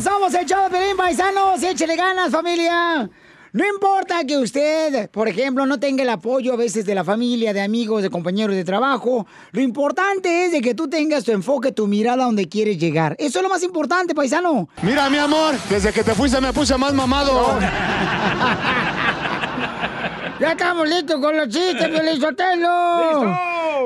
Somos el show de Pelín Paisanos. Échele ganas, familia. No importa que usted, por ejemplo, no tenga el apoyo a veces de la familia, de amigos, de compañeros de trabajo. Lo importante es de que tú tengas tu enfoque, tu mirada donde quieres llegar. Eso es lo más importante, paisano. Mira, mi amor, desde que te fuiste me puse más mamado. Ya estamos listos con los chistes, Pelizotelo.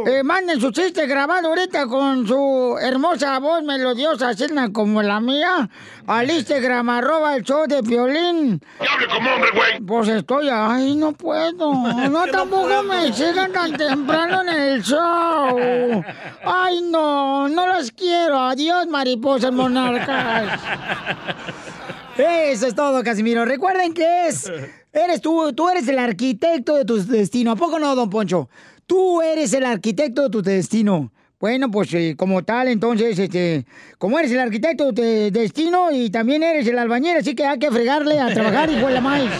Eh, manden su chiste grabado ahorita con su hermosa voz melodiosa, así como la mía, al Instagram, arroba el show de violín. hable como hombre, güey! Pues estoy, ay, no puedo. No, tampoco me sigan tan temprano en el show. Ay, no, no las quiero. Adiós, mariposas monarcas. Eso es todo, Casimiro. Recuerden que es. Eres tú, tú eres el arquitecto de tu destino. ¿A poco no, don Poncho? Tú eres el arquitecto de tu destino. Bueno, pues eh, como tal, entonces, este, como eres el arquitecto de tu destino y también eres el albañil, así que hay que fregarle a trabajar y la maíz.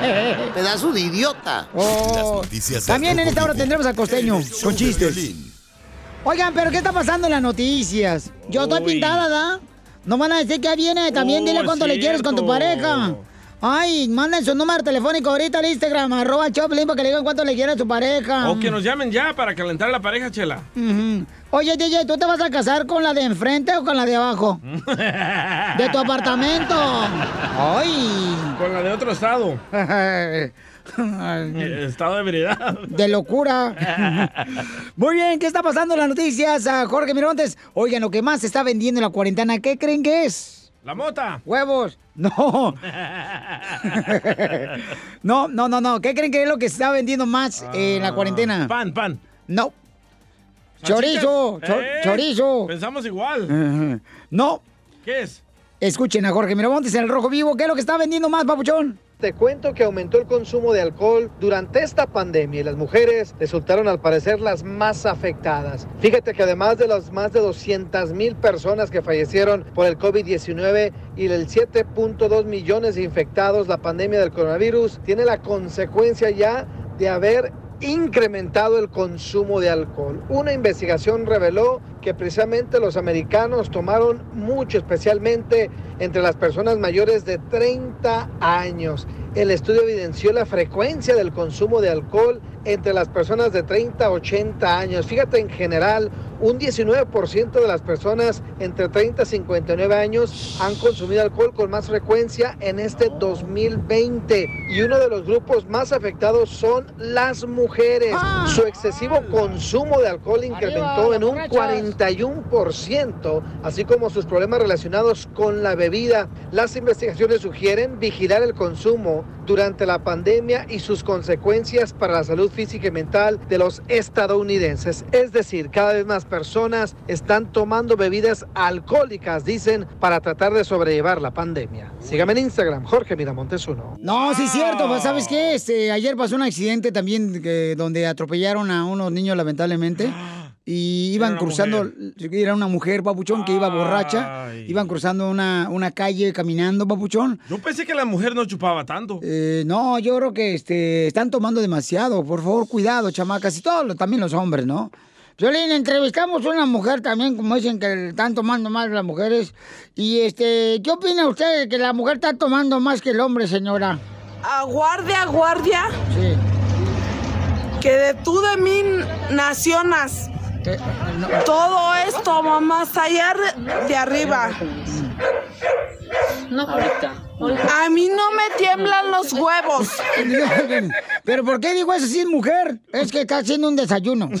Pedazo de idiota. Oh, noticias también en esta hora tendremos a Costeño con chistes. Oigan, pero ¿qué está pasando en las noticias? Yo estoy Uy. pintada, ¿da? No van a decir que viene. También Oh, dile cuánto le quieres con tu pareja. Ay, manden su número telefónico ahorita al Instagram, arroba Choplin, para que le digan cuánto le quiere a su pareja. O que nos llamen ya para calentar la pareja, chela. Oye, DJ, ¿tú te vas a casar con la de enfrente o con la de abajo? De tu apartamento. Ay. Con la de otro estado. Estado de ebriedad. De locura. Muy bien, ¿qué está pasando en las noticias? A Jorge Miramontes. Oigan, lo que más se está vendiendo en la cuarentena, ¿qué creen que es? La mota. Huevos. No. no, no, no, no. ¿Qué creen que es lo que se está vendiendo más eh, en la cuarentena? Ah, Pan, pan. No. Chorizo. Eh, Chorizo. Pensamos igual. No. ¿Qué es? Escuchen a Jorge Miramontes en el Rojo Vivo. ¿Qué es lo que está vendiendo más, papuchón? Te cuento que aumentó el consumo de alcohol durante esta pandemia y las mujeres resultaron al parecer las más afectadas. Fíjate que además de las más de 200 mil personas que fallecieron por el COVID-19 y el 7.2 millones de infectados, la pandemia del coronavirus tiene la consecuencia ya de haber incrementado el consumo de alcohol. Una investigación reveló que precisamente los americanos tomaron mucho, especialmente entre las personas mayores de 30 años. El estudio evidenció la frecuencia del consumo de alcohol entre las personas de 30 a 80 años. Fíjate, en general, un 19% de las personas entre 30 y 59 años han consumido alcohol con más frecuencia en este 2020. Y uno de los grupos más afectados son las mujeres. Su excesivo consumo de alcohol incrementó en un 41%, así como sus problemas relacionados con la bebida. Las investigaciones sugieren vigilar el consumo durante la pandemia y sus consecuencias para la salud física y mental de los estadounidenses. Es decir, cada vez más personas están tomando bebidas alcohólicas, dicen, para tratar de sobrellevar la pandemia. Sígame en Instagram, Jorge Miramontes uno. No, sí es cierto. pues, ¿Sabes qué? Este, ayer pasó un accidente también que- donde atropellaron a unos niños lamentablemente. Y iban cruzando, era una mujer, papuchón, que iba borracha, iban cruzando una, una calle caminando, papuchón. Yo pensé que la mujer no chupaba tanto. Eh, no, yo creo que este, están tomando demasiado. Por favor, cuidado, chamacas. Y todos, los- también los hombres, ¿no? Violín, entrevistamos a una mujer también, como dicen que están tomando más las mujeres. Y este, ¿qué opina usted de que la mujer está tomando más que el hombre, señora? A guardia, guardia. Sí. Que de tú de mí nacionas. Todo esto, mamá, está allá de, arriba. No, ahorita. A mí no me tiemblan los huevos. Pero ¿por qué digo eso si es mujer? Es que está haciendo un desayuno.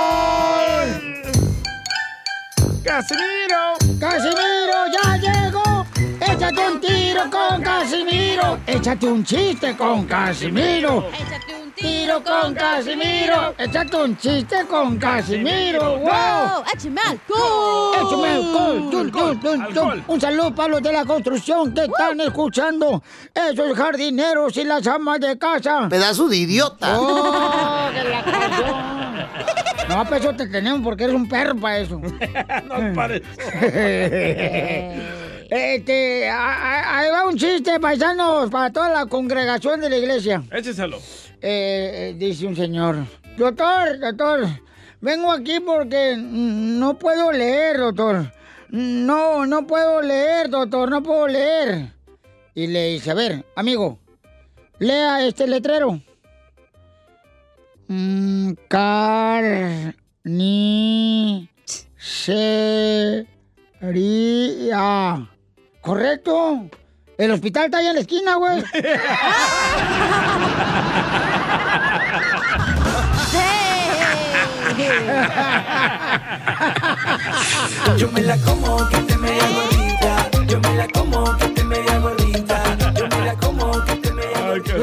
¡Casimiro! ¡Casimiro, ya llegó! ¡Échate un tiro con Casimiro! ¡Échate un chiste con Casimiro! ¡Échate un tiro con Casimiro! ¡Échate un chiste con Casimiro! ¡Wow! ¡Échame alcohol! ¡Échame alcohol! Un saludo para los de la construcción que están escuchando. Esos jardineros y las amas de casa. Pedazo de idiota. ¡Oh, que la canción! No, pues eso te tenemos porque eres un perro para eso. no parece. Este, a- a- ahí va un chiste, paisanos, para toda la congregación de la iglesia. Écheselo. Eh, eh, dice un señor, doctor, doctor, vengo aquí porque no puedo leer, doctor. No, no puedo leer, doctor, no puedo leer. Y le dice, a ver, amigo, lea este letrero. Mm, car ni sería. ¿Correcto? El hospital está allá en la esquina, güey. Yo me la como que te media gordita. Yo me la como que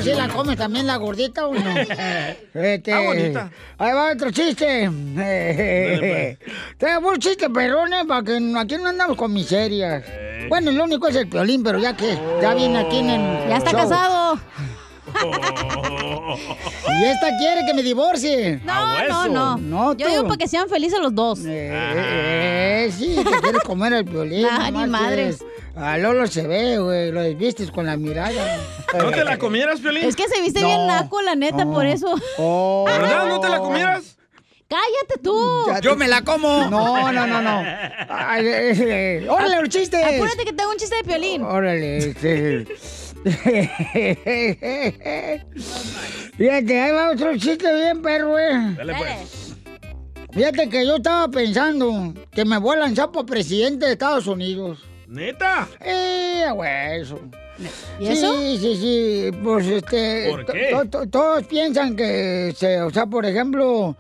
media ¿Tú sí la comes también la gordita o no? Este, Está bonita. Ahí va otro chiste. Tengo un chiste, perrones, para que aquí no andamos con miserias. Bueno, lo único es el piolín, pero ya que ya viene aquí en el Ya está show. casado. Y esta quiere que me divorcie. No, no, no. No, Yo digo para que sean felices los dos. Eh, sí, te quieres comer el violín. Nah, ni madres. A Lolo se ve, güey, lo desvistes con la mirada. ¿No te la comieras, Piolín? Es que se viste bien naco, la neta, por eso. Oh. ¿Verdad? ¿No te la comieras? ¡Cállate tú! Yo me la como. No, no, no, no. Ay, eh, eh, ¡Órale, los chistes! Apúrate que tengo un chiste de piolín. Órale, este. Fíjate, ahí va otro chiste bien, perro, eh. Dale, pues. Fíjate que yo estaba pensando que me voy a lanzar para presidente de Estados Unidos. ¿Neta? Eh, güey, eso. ¿Y sí, eso? Sí, sí, Pues este. ¿Por qué? to- to- todos piensan que, se, o sea, por ejemplo,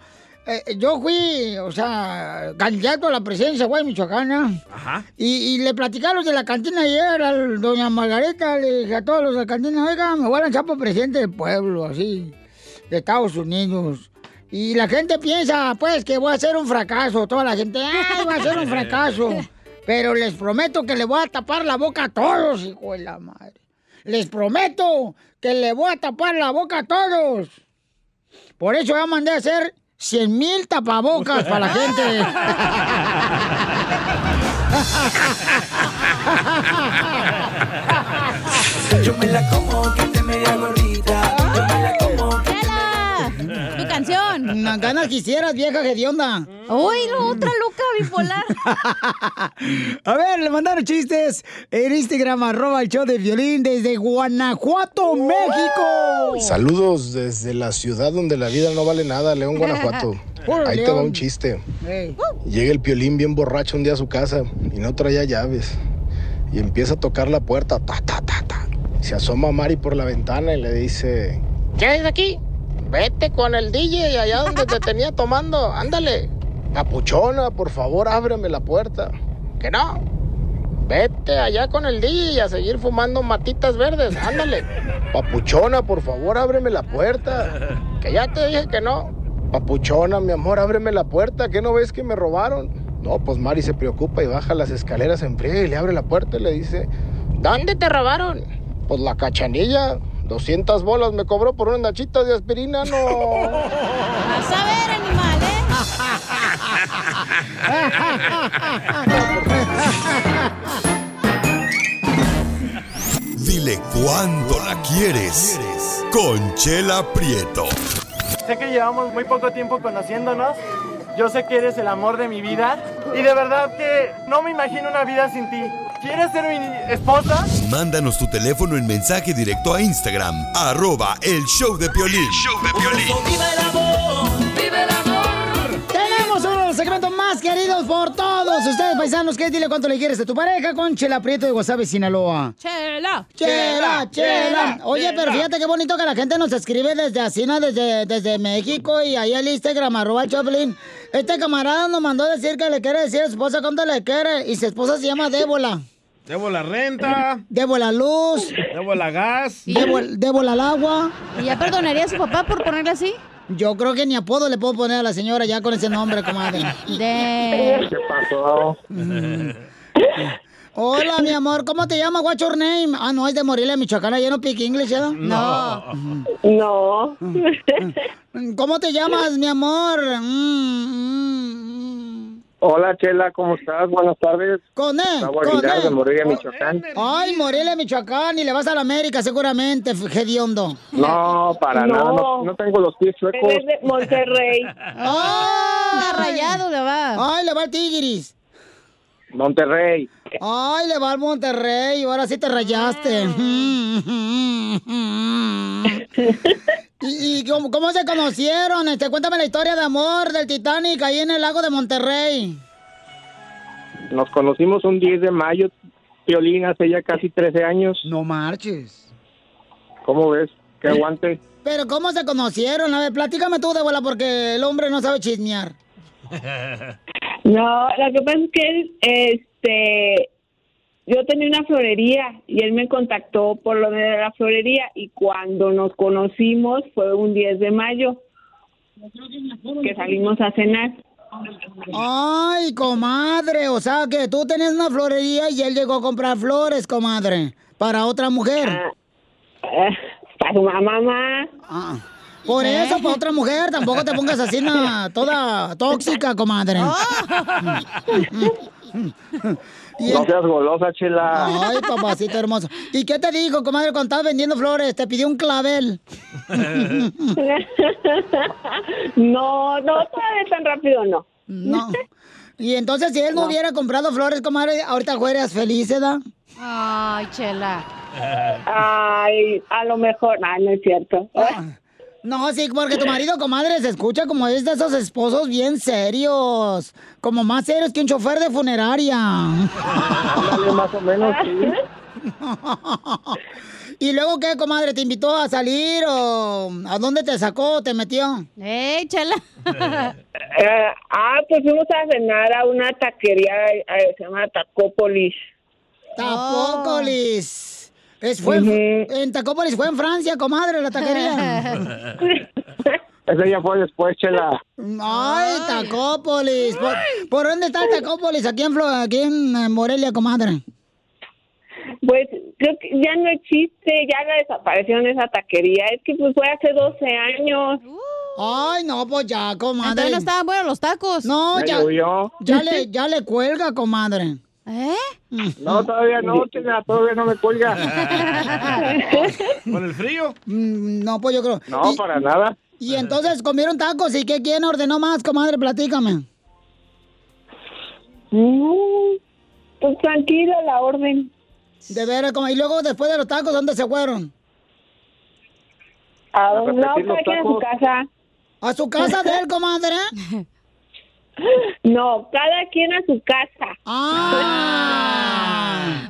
eh, yo fui, o sea, candidato a la presidencia, güey, Michoacana. Ajá. Y, y le los de la cantina ayer, a doña Margarita, le dije a todos los de la cantina, oiga, me voy a lanzar por presidente del pueblo, así, de Estados Unidos. Y la gente piensa, pues, que voy a ser un fracaso. Toda la gente, ay, va a ser un fracaso. Pero les prometo que le voy a tapar la boca a todos, hijo de la madre. Les prometo que le voy a tapar la boca a todos. Por eso ya mandé a hacer 100 mil tapabocas para la gente. Yo me la como Unas ganas quisieras, vieja hedionda. ¡Uy, no, otra loca bipolar! A ver, le mandaron chistes en Instagram, arroba el show de violín desde Guanajuato, México. Saludos desde la ciudad donde la vida no vale nada, León, Guanajuato. Ahí te va un chiste. Llega el piolín bien borracho un día a su casa y no traía llaves. Y empieza a tocar la puerta. Ta, ta, ta, ta. Se asoma Mari por la ventana y le dice, ¿Qué haces aquí? Vete con el DJ allá donde te tenía tomando. Ándale. Papuchona, por favor, ábreme la puerta. Que no. Vete allá con el DJ a seguir fumando matitas verdes. Ándale. Papuchona, por favor, ábreme la puerta. Que ya te dije que no. Papuchona, mi amor, ábreme la puerta. ¿Qué no ves que me robaron? No, pues Mari se preocupa y baja las escaleras en friega y le abre la puerta y le dice, ¿Dónde te robaron? pues la cachanilla. 200 bolas me cobró por unas nachitas de aspirina, no. Vas a ver, animal, ¿eh? Dile cuándo la quieres. Conchela Prieto. Sé que llevamos muy poco tiempo conociéndonos. Yo sé que eres el amor de mi vida. Y de verdad que no me imagino una vida sin ti. ¿Quieres ser mi esposa? Mándanos tu teléfono en mensaje directo a Instagram, arroba el show de Piolín. ¡Viva el amor! ¡Viva el amor! Tenemos uno de los segmentos más queridos por todos ustedes, paisanos. que Dile cuánto le quieres a tu pareja con Chela Prieto de Guasave, Sinaloa. Chela. Chela, chela. Oye, pero fíjate qué bonito que la gente nos escribe desde Asina, desde, desde México y ahí al Instagram, arroba el Choplin. Este camarada nos mandó a decir que le quiere decir a su esposa cuánto le quiere y su esposa se llama Débola. Debo la renta, Debo la luz, debo la gas. debo, debo la agua. ¿Y ya perdonaría a su papá por ponerle así? Yo creo que ni apodo le puedo poner a la señora ya con ese nombre, comadre. De... ¿Qué pasó? Hola, mi amor, ¿cómo te llamas? What's your name? Ah, no, es de Morelia, Michoacán, ¿ya no speak English, ¿ya? No. No. ¿Cómo te llamas, mi amor? Mm, mm, Hola, Chela, ¿cómo estás? Buenas tardes. Con él, con Aguilar de él. Morelia, Michoacán. Ay, Morelia, Michoacán, y le vas a la América seguramente, hediondo. No, para No. nada, no, no tengo los pies chuecos. Él es de Monterrey. ¡Ay! rayado le va. ¡Ay, le va el Tigris! Monterrey. ¡Ay, le va al Monterrey! Ahora sí te rayaste. ¿Y, y cómo, cómo se conocieron? Este, cuéntame la historia de amor del Titanic ahí en el lago de Monterrey. Nos conocimos un 10 de mayo, Piolín, hace ya casi 13 años. No marches. ¿Cómo ves? Que aguante. Pero ¿cómo se conocieron? A ver, platícame tú de bola porque el hombre no sabe chismear. No, lo que pasa es que él, este, yo tenía una florería y él me contactó por lo de la florería y cuando nos conocimos fue un 10 de mayo que salimos a cenar. Ay, comadre, o sea que tú tenías una florería y él llegó a comprar flores, comadre, para otra mujer. Eh, para su mamá. Ah, por eso, para otra mujer, tampoco te pongas así na, toda tóxica, comadre. Y No seas golosa, Chela. Ay, papacito hermoso. ¿Y qué te dijo, comadre, cuando estabas vendiendo flores? Te pidió un clavel. No, no, todavía tan rápido no. No. Y entonces, si él no, hubiera comprado flores, comadre, ahorita fueras feliz, ¿verdad? Ay, chela. Ay, a lo mejor, ay, no es cierto. No, sí, porque tu marido, comadre, se escucha como es de esos esposos bien serios. Como más serios que un chofer de funeraria. Más o menos, sí. ¿Y luego qué, comadre? ¿Te invitó a salir o a dónde te sacó, te metió? ¡Ey, chela! Eh, ah, pues fuimos a cenar a una taquería, eh, se llama Tacópolis. Tacópolis. Es, fue, En Tacópolis fue en Francia, comadre, la taquería. Ese ya fue después, Chela. Ay, Tacópolis. ¿Por, por dónde está el Tacópolis? Aquí en, Flo- aquí en Morelia, comadre. Pues creo que ya no existe, ya la desaparecieron esa taquería. Es que pues fue hace 12 años. Ay, no, pues ya, comadre. Entonces no estaban buenos los tacos. No, Ya ya le, ya le cuelga, comadre. ¿Eh? No, todavía no, todavía no me cuelga. ¿Con el frío? Mm, No, pues yo creo. No, Y- para nada. Y entonces comieron tacos y ¿qué quién ordenó más, comadre? Platícame. Mm, pues tranquilo, la orden. De veras, como- y luego después de los tacos, ¿dónde se fueron? ¿A A dónde? No, repetir los cada quien a su casa. ¿A su casa de él, comadre? No, cada quien a su casa. Ah.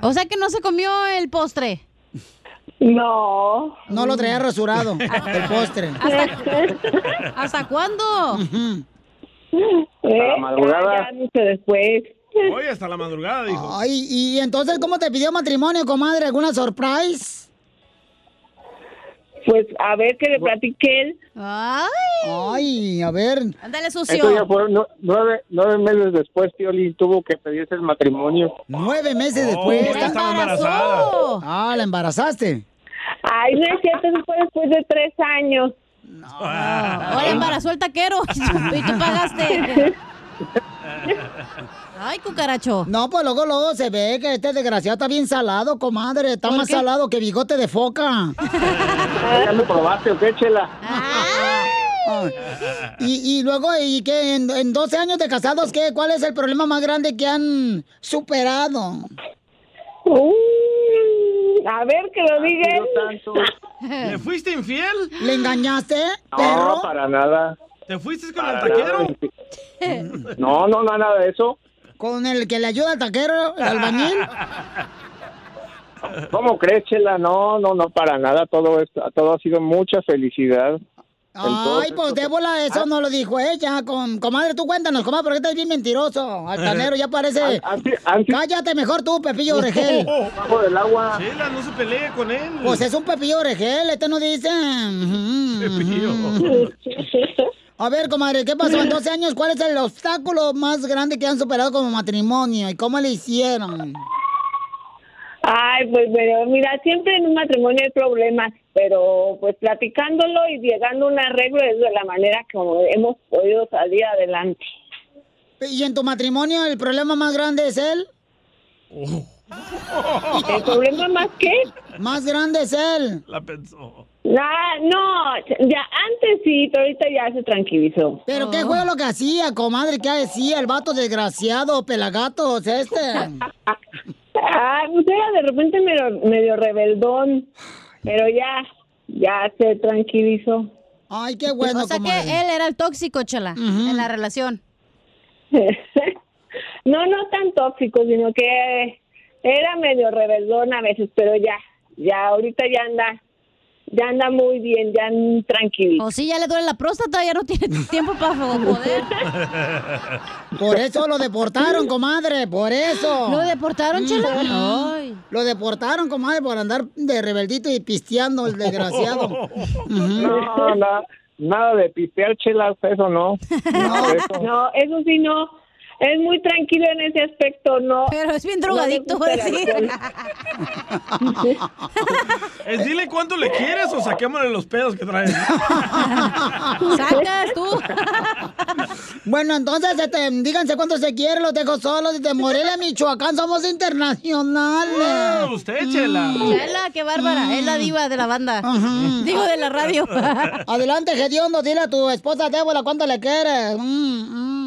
O sea que no se comió el postre. No. No lo traía rasurado, el postre. ¿Hasta cuándo? ¿Eh? la madrugada. Ya, después. Hoy hasta la madrugada, dijo. Ay, y entonces, ¿cómo te pidió matrimonio, comadre? ¿Alguna surprise? Pues a ver que le platiqué él. Ay. Ay, a ver. Ándale, ya sucio. fue nu- nueve, nueve meses después, Piolín tuvo que pedirse el matrimonio. Nueve meses Oh, después. ya estaba embarazada. Ah, la embarazaste. Ay, no es cierto, eso fue después de tres años. Ahora embarazó el taquero y tú pagaste. Ay, cucaracho. No, pues luego, luego se ve que este desgraciado está bien salado, comadre. Está ¿Por más qué? salado que bigote de foca. ¿Ya lo probaste o qué, Chela? Ay. Y, y luego, ¿y qué? En, en 12 años de casados, ¿qué? ¿Cuál es el problema más grande que han superado? Uh, a ver que lo diga él. ¿Le fuiste infiel? ¿Le engañaste, No, para nada. ¿Te fuiste con Para el taquero? nada. No, no, no, nada de eso. ¿Con el que le ayuda al taquero, el albañil? ¿Cómo crees, Chela? No, no, no, para nada. Todo esto, todo ha sido mucha felicidad. Ay, pues Débola, eso no lo dijo ella. Con, comadre, tú cuéntanos, comadre, porque estás bien mentiroso. Altanero, ya parece. Cállate mejor tú, Pepillo Orejel. Bajo del agua. Chela, no se pelee con él. Pues es un Pepillo Orejel, este no dice. Pepillo. A ver, comadre, ¿qué pasó en 12 años? ¿Cuál es el obstáculo más grande que han superado como matrimonio? ¿Y cómo le hicieron? Ay, pues pero mira, siempre en un matrimonio hay problemas, pero pues platicándolo y llegando a un arreglo es de la manera como hemos podido salir adelante. ¿Y en tu matrimonio el problema más grande es él? ¿El problema más qué? Más grande es él. La pensó. Ah, no, ya antes sí, pero ahorita ya se tranquilizó. ¿Pero qué fue lo que hacía, comadre? ¿Qué hacía el vato desgraciado, pelagatos este? Ah, pues era de repente medio, medio rebeldón, pero ya, ya se tranquilizó. Ay, qué bueno, O sea que él era el tóxico, chela, en la relación. no, no tan tóxico, sino que era medio rebeldón a veces, pero ya, ya ahorita ya anda, ya anda muy bien, ya tranquilo. O sí, ya le duele la próstata, ya no tiene tiempo para poder. Por eso lo deportaron, comadre, por eso. ¿Lo deportaron, chela? Ay. Lo deportaron, comadre, por andar de rebeldito y pisteando el desgraciado. No, nada, nada de pistear, Chela, eso no. Nada de eso. No, eso sí no. Es muy tranquilo en ese aspecto, no. Pero es bien no drogadicto, alcohol. Es dile cuánto le quieres o saquémosle los pedos que traes. Sacas tú. Bueno, entonces, este, díganse cuánto se quiere, los dejo solos. Desde Morelia, Michoacán, somos internacionales. Ah, usted, Chela. Chela, qué bárbara. Es la diva de la banda. Digo, de la radio. Adelante, Gediondo, dile a tu esposa Débora cuánto le quieres. Mm, mm.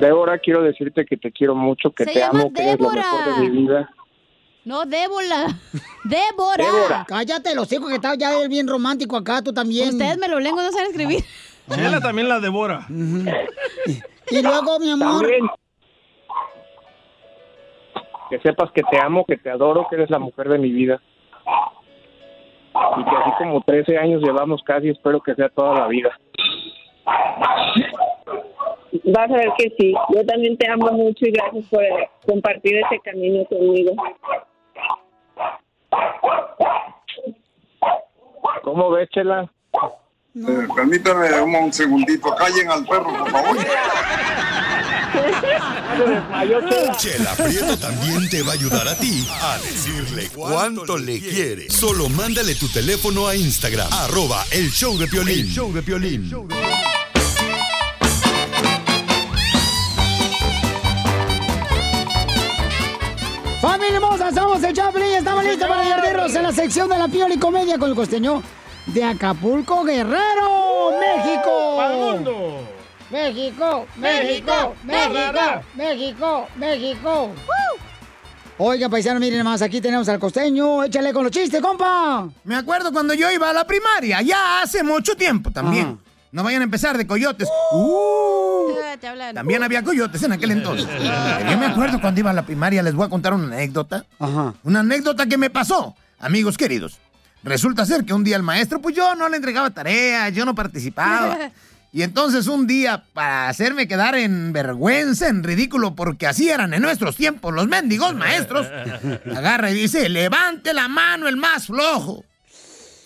Débora, quiero decirte que te quiero mucho, que Se te llama amo, que eres lo Débora. mejor de mi vida. No. Débora. Débora. Cállate, los hijos que está ya él bien romántico acá, tú también. Ustedes me lo lengua, no saben escribir. Chela también la devora. Y luego, mi amor. También. Que sepas que te amo, que te adoro, que eres la mujer de mi vida. Y que así como 13 años llevamos casi, espero que sea toda la vida. Vas a ver que sí. Yo también te amo mucho y gracias por eh, compartir ese camino conmigo. ¿Cómo ves, Chela? Eh, permítame un, un segundito. Callen al perro, por favor. Chela Prieto también te va a ayudar a ti a decirle cuánto le quiere. Solo mándale tu teléfono a Instagram, arroba el show de Piolín. El show de Piolín. Somos el Chaplin estamos listos para divertirnos en la sección de la piola y comedia con el costeño de Acapulco, Guerrero, México. ¡Pa'l mundo! México, México, México, México, México. Oiga, paisano, miren más, aquí tenemos al costeño. Échale con los chistes, compa. Me acuerdo cuando yo iba a la primaria, ya hace mucho tiempo también. No vayan a empezar de coyotes. Uh, Te hablan. también había coyotes en aquel entonces. Yo me acuerdo cuando iba a la primaria, les voy a contar una anécdota. Una anécdota que me pasó. amigos queridos, resulta ser que un día el maestro, pues yo no le entregaba tareas, yo no participaba. Y entonces un día, para hacerme quedar en vergüenza, en ridículo, porque así eran en nuestros tiempos los mendigos maestros, agarra y dice, levante la mano el más flojo.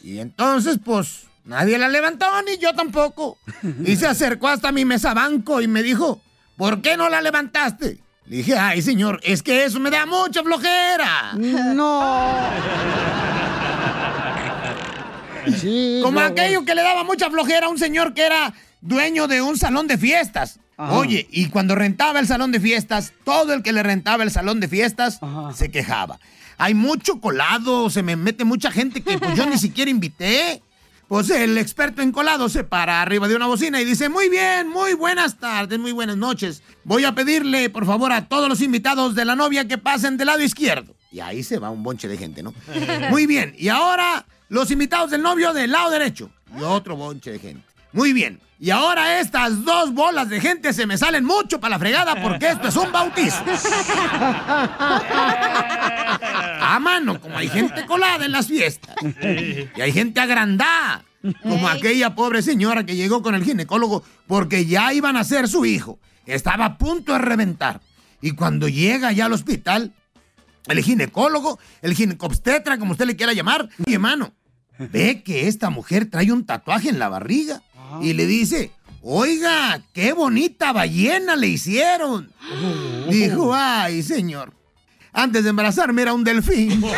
Y entonces, pues, nadie la levantó, ni yo tampoco. Y se acercó hasta mi mesa banco y me dijo, ¿por qué no la levantaste? Le dije, ay, señor, es que eso me da mucha flojera. No. Como aquello que le daba mucha flojera a un señor que era dueño de un salón de fiestas. Ajá. Oye, y cuando rentaba el salón de fiestas, todo el que le rentaba el salón de fiestas se quejaba. Hay mucho colado, se me mete mucha gente que pues yo ni siquiera invité. Pues el experto en colado se para arriba de una bocina y dice, muy bien, muy buenas tardes, muy buenas noches. Voy a pedirle, por favor, a todos los invitados de la novia que pasen del lado izquierdo. Y ahí se va un bonche de gente, ¿no? Muy bien, y ahora los invitados del novio del lado derecho. Y otro bonche de gente. Muy bien. Y ahora estas dos bolas de gente se me salen mucho para la fregada porque esto es un bautizo. A mano, como hay gente colada en las fiestas. Y hay gente agrandada. Como aquella pobre señora que llegó con el ginecólogo porque ya iban a ser su hijo. Estaba a punto de reventar. Y cuando llega ya al hospital, el ginecólogo, el ginecobstetra, como usted le quiera llamar, mi hermano, ve que esta mujer trae un tatuaje en la barriga y le dice, oiga, qué bonita ballena le hicieron. Dijo, ay, señor, antes de embarazarme era un delfín.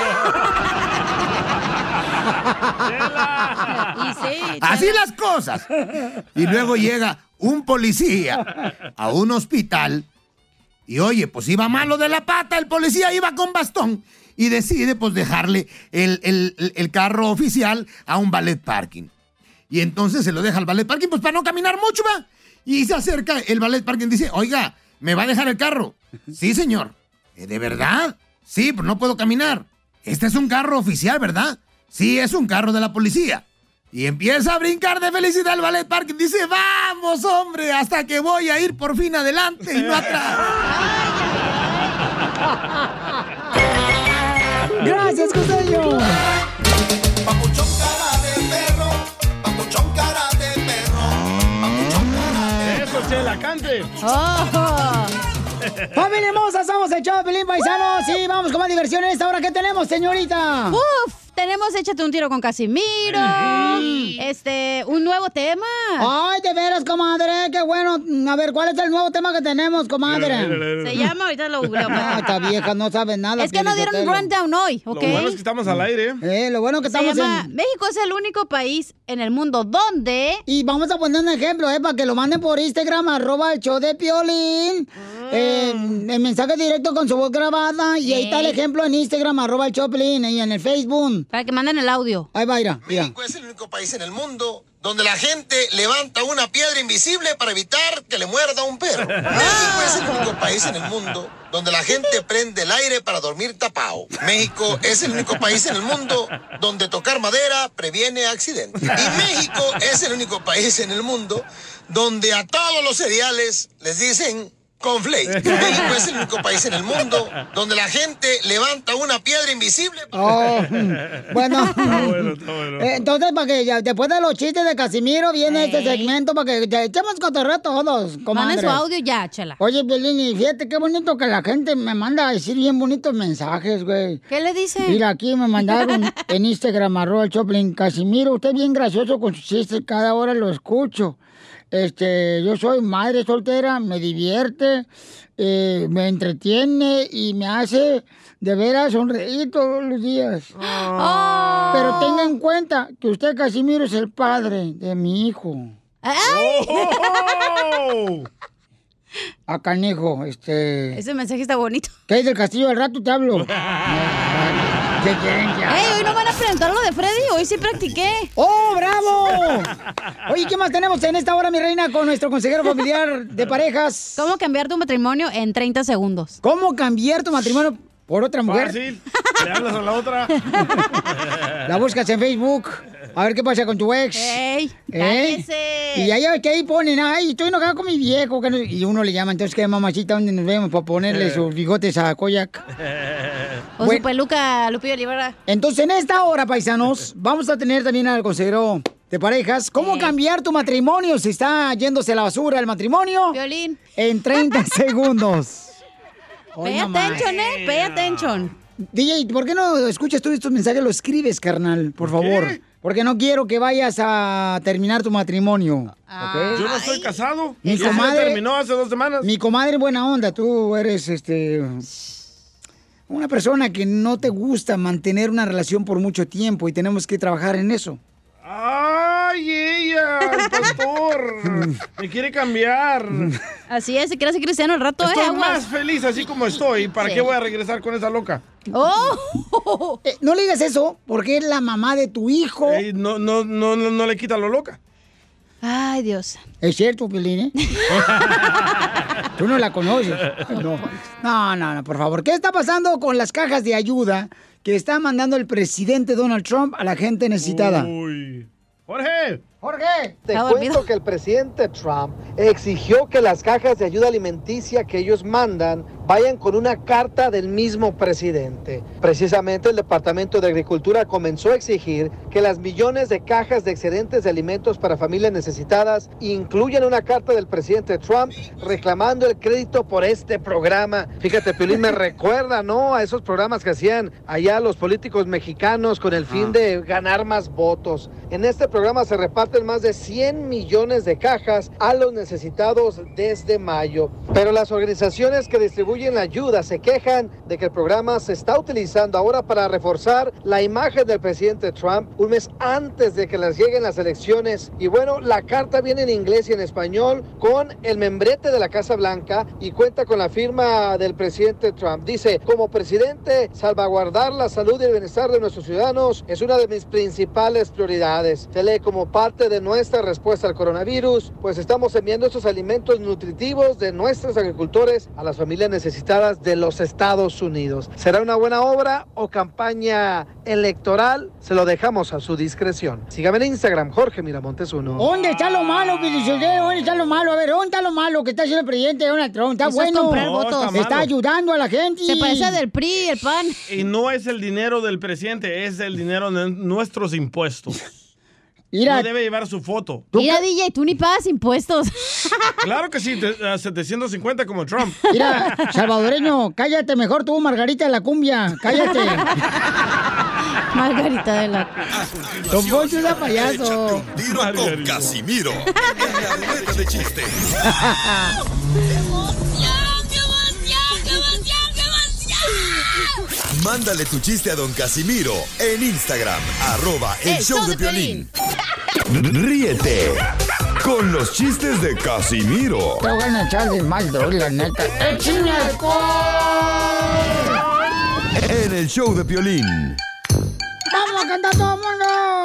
Así las cosas. Y luego llega un policía a un hospital y oye, pues iba malo de la pata, el policía iba con bastón y decide pues dejarle el, el- el carro oficial a un ballet parking. Y entonces se lo deja al ballet parking pues para no caminar mucho, va. Y se acerca el ballet parking y dice, oiga, ¿me va a dejar el carro? Sí, señor. "¿Eh, ¿De verdad? Sí, pues no puedo caminar. Este es un carro oficial, ¿verdad? Sí, es un carro de la policía. Y empieza a brincar de felicidad el ballet parking. Dice, vamos, hombre, hasta que voy a ir por fin adelante y no atrás. Gracias, costeño. Eso, Chela, cante. Oh. Familia hermosa, somos el show de Pelín Paisanos y vamos con más diversión en esta hora. ¿Qué tenemos, señorita? Uf, tenemos Échate un tiro con Casimiro. Este, un nuevo tema. Ay, de veras, comadre, qué bueno. A ver, ¿cuál es el nuevo tema que tenemos, comadre? Se llama, ahorita lo googleo. No, esta vieja no sabe nada. Es que no dieron Piolizotelo. rundown hoy, ¿ok? Lo bueno es que estamos al aire. Eh, lo bueno que Se estamos llama, en... México es el único país en el mundo donde... Y vamos a poner un ejemplo, ¿eh? Para que lo manden por Instagram, arroba el show de Piolín. Eh, el mensaje directo con su voz grabada. Y ahí está el ejemplo en Instagram, arroba el show de Piolín. Y en el Facebook. Para que manden el audio. Ahí va, mira. mira. México es el único país en el mundo donde la gente levanta una piedra invisible para evitar que le muerda un perro. México es el único país en el mundo donde la gente prende el aire para dormir tapado. México es el único país en el mundo donde tocar madera previene accidentes. Y México es el único país en el mundo donde a todos los cereales les dicen Conflake. México es el único país en el mundo donde la gente levanta una piedra invisible. Oh, bueno. bueno, está bueno. Eh, Entonces, para que ya, después de los chistes de Casimiro, viene este segmento para que ya echemos cotorreo todos. Manden su audio ya, chela. Oye, Pelín, fíjate qué bonito que la gente me manda a decir bien bonitos mensajes, güey. ¿Qué le dice? Mira, aquí me mandaron en Instagram, arroba el Choplin. Casimiro, usted es bien gracioso con sus chistes, cada hora lo escucho. Este, yo soy madre soltera, me divierte, eh, me entretiene y me hace de veras sonreír todos los días. Pero tenga en cuenta que usted, Casimiro, es el padre de mi hijo. A Canejo, este... Ese mensaje está bonito. ¿Qué es del castillo? Al rato te hablo. ¿Qué quieren que haga? ¡Ey, hoy no van a preguntar lo de Freddy! Hoy sí practiqué. ¡Oh, bravo! Oye, ¿qué más tenemos en esta hora, mi reina, con nuestro consejero familiar de parejas? ¿Cómo cambiar tu matrimonio en 30 segundos? ¿Cómo cambiar tu matrimonio? Por otra mujer. Fácil. Le hablas a la otra. La buscas en Facebook. A ver qué pasa con tu ex. ¡Ey! ¿Eh? Y allá que ahí ponen, ay, estoy enojado con mi viejo. que no- Y uno le llama, entonces, ¿qué mamacita? ¿Dónde nos vemos para ponerle sus bigotes a Koyak? O Bueno. su peluca, Lupillo Rivera. Entonces, en esta hora, paisanos, vamos a tener también al consejero de parejas. ¿Cómo cambiar tu matrimonio si está yéndose a la basura el matrimonio? Violín. En 30 segundos. Pay attention, eh. Pay attention. DJ, ¿por qué no escuchas tú estos mensajes? Lo escribes, carnal, por favor. Porque no quiero que vayas a terminar tu matrimonio. ¿ok? Yo no estoy casado. Mi Ya se comadre- terminó hace dos semanas. Mi comadre, buena onda, tú eres este. Una persona que no te gusta mantener una relación por mucho tiempo y tenemos que trabajar en eso. ¡Ay, ella! El pastor. Me quiere cambiar. Así es, se quiere hacer cristiano al rato, Estoy eh. Más feliz así como estoy. ¿Para Sí. qué voy a regresar con esa loca? ¡Oh! Eh, no le digas eso porque es la mamá de tu hijo. No, no, no, no, no le quita lo loca. Ay, Dios. Es cierto, Pelín, ¿eh? Tú no la conoces. No. no, no, no, por favor. ¿Qué está pasando con las cajas de ayuda que está mandando el presidente Donald Trump a la gente necesitada? Uy. Jorge. Jorge. Te cuento que el presidente Trump exigió que las cajas de ayuda alimenticia que ellos mandan vayan con una carta del mismo presidente. Precisamente el Departamento de Agricultura comenzó a exigir que las millones de cajas de excedentes de alimentos para familias necesitadas incluyan una carta del presidente Trump reclamando el crédito por este programa. Fíjate, Piolín, me recuerda, ¿no? A esos programas que hacían allá los políticos mexicanos con el fin de ganar más votos. En este programa se reparten más de 100 millones de cajas a los necesitados desde mayo. Pero las organizaciones que distribuyen la ayuda se quejan de que el programa se está utilizando ahora para reforzar la imagen del presidente Trump un mes antes de que les lleguen las elecciones. Y bueno, la carta viene en inglés y en español con el membrete de la Casa Blanca y cuenta con la firma del presidente Trump. Dice, como presidente, salvaguardar la salud y el bienestar de nuestros ciudadanos es una de mis principales prioridades. Se lee como parte de nuestra respuesta al coronavirus, pues estamos enviando estos alimentos nutritivos de nuestros agricultores a las familias necesitadas de los Estados Unidos. ¿Será una buena obra o campaña electoral? Se lo dejamos a su discreción. Sígame en Instagram, Jorge Miramontes 1. ¿Dónde está lo malo? ¿Dónde está lo malo? A ver, ¿dónde está lo malo que está haciendo el presidente Donald Trump? Está Eso es bueno. comprar No, votos. está Está ayudando a la gente. Se parece del PRI, el PAN. Y no es el dinero del presidente, es el dinero de nuestros impuestos. Mira. No debe llevar su foto. Mira, DJ, tú ni pagas impuestos. Claro que sí, te- a 750 como Trump. Mira, salvadoreño, cállate mejor tú, Margarita de la cumbia. Cállate. Margarita de la Don Poncho es payaso. Tiro con Casimiro. En la de chiste. Mándale tu chiste a don Casimiro en Instagram, arroba el, show, de violín. Ríete con los chistes de Casimiro Te voy a echar de mal, droga, la neta. ¡Échame alcohol! en el show de violín. ¡Vamos a cantar todo el mundo!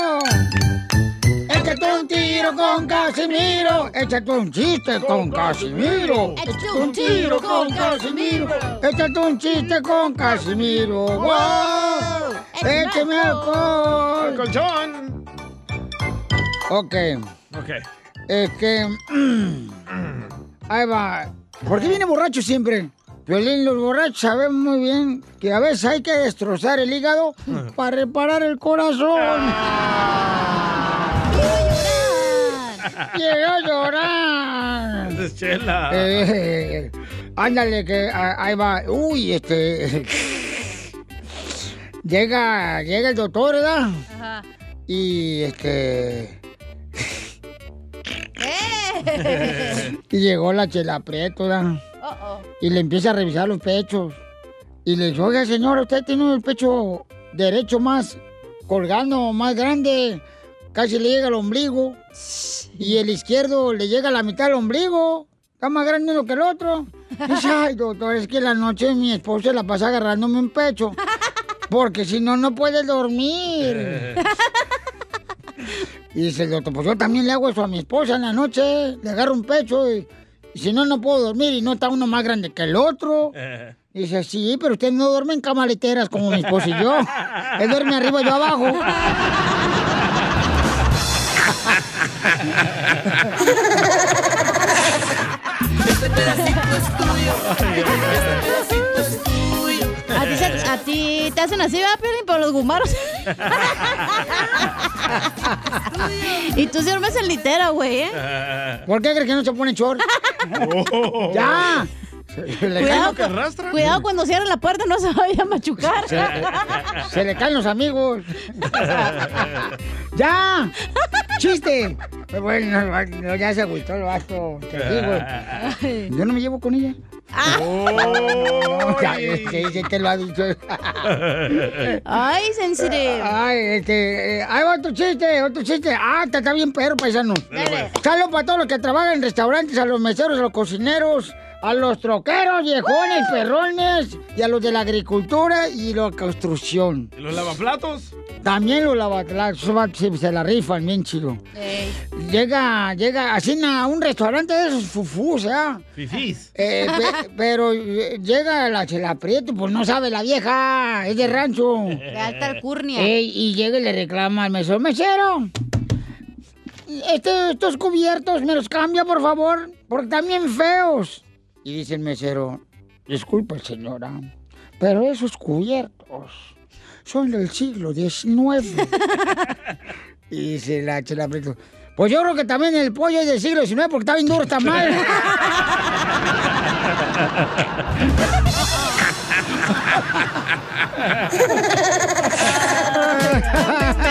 Tiro con Casimiro. Échate un chiste con Casimiro. Échate un tiro con Casimiro. Échate un chiste con Casimiro. ¡Wow! ¡Échame alcohol! ¡Colchón! Ok. Ok. Es que. mm, ahí va. ¿Por qué viene borracho siempre? Violín, los borrachos saben muy bien que a veces hay que destrozar el hígado para reparar el corazón. Quiero llorar. Es chela. Eh, ándale, que ah, ahí va. Uy, este. llega, llega el doctor, ¿verdad? Ajá. Y este. ¡Eh! Y llegó la chela Prieto, ¿verdad? Uh-oh. Y le empieza a revisar los pechos. Y le dice, oiga, señora, usted tiene el pecho derecho más colgando, más grande. Casi le llega al ombligo. Y el izquierdo le llega a la mitad del ombligo. Está más grande uno que el otro. Dice, ay, doctor, es que la noche mi esposa la pasa agarrándome un pecho. Porque si no, no puede dormir. Y dice el doctor, pues yo también le hago eso a mi esposa en la noche, le agarro un pecho y, Si no, no puedo dormir y no está uno más grande que el otro. Dice, sí, pero usted no duerme en camaleteras como mi esposo y yo. Él duerme arriba y yo abajo. Este pedacito es tuyo. Este pedacito es tuyo. A ti, se- a ti te hacen así, ¿verdad, Piolín? Por los gumaros. y tú duermes en litera, güey, ¿eh? ¿Por qué crees que no se pone short? ¡Ya! Se le Cuidado, caen- cu- cuidado cuando cierren la puerta, no se vaya a machucar. Se, se le caen los amigos. ¡Ya! ¡Chiste! Bueno, no, ya se agüitó el vato. Te digo. Yo no me llevo con ella. No, ya, este, que lo ha dicho. Ay, sensitive. Ay, este, eh, hay otro chiste, otro chiste. Ah, está, está bien perro, paisano. Saludos para todos los que trabajan en restaurantes, a los meseros, a los cocineros, a los troqueros, viejones, perrones, y a los de la agricultura y la construcción. ¿Y los lavaplatos? También los lavaplatos, se, la rifan bien chido. Llega, llega, así a un restaurante de esos fufús, ¿ah? Fifís. Eh, pe- pero eh, llega la chela Prieto, pues no sabe la vieja, es de rancho. De alta alcurnia. Ey, y llega y le reclama al mesero, mesero, este, estos cubiertos me los cambia, por favor, porque están bien feos. Y dice el mesero, disculpe señora, pero esos cubiertos son del siglo XIX. y dice la chela Prieto, pues yo creo que también el pollo es del siglo XIX porque está bien duro, está mal.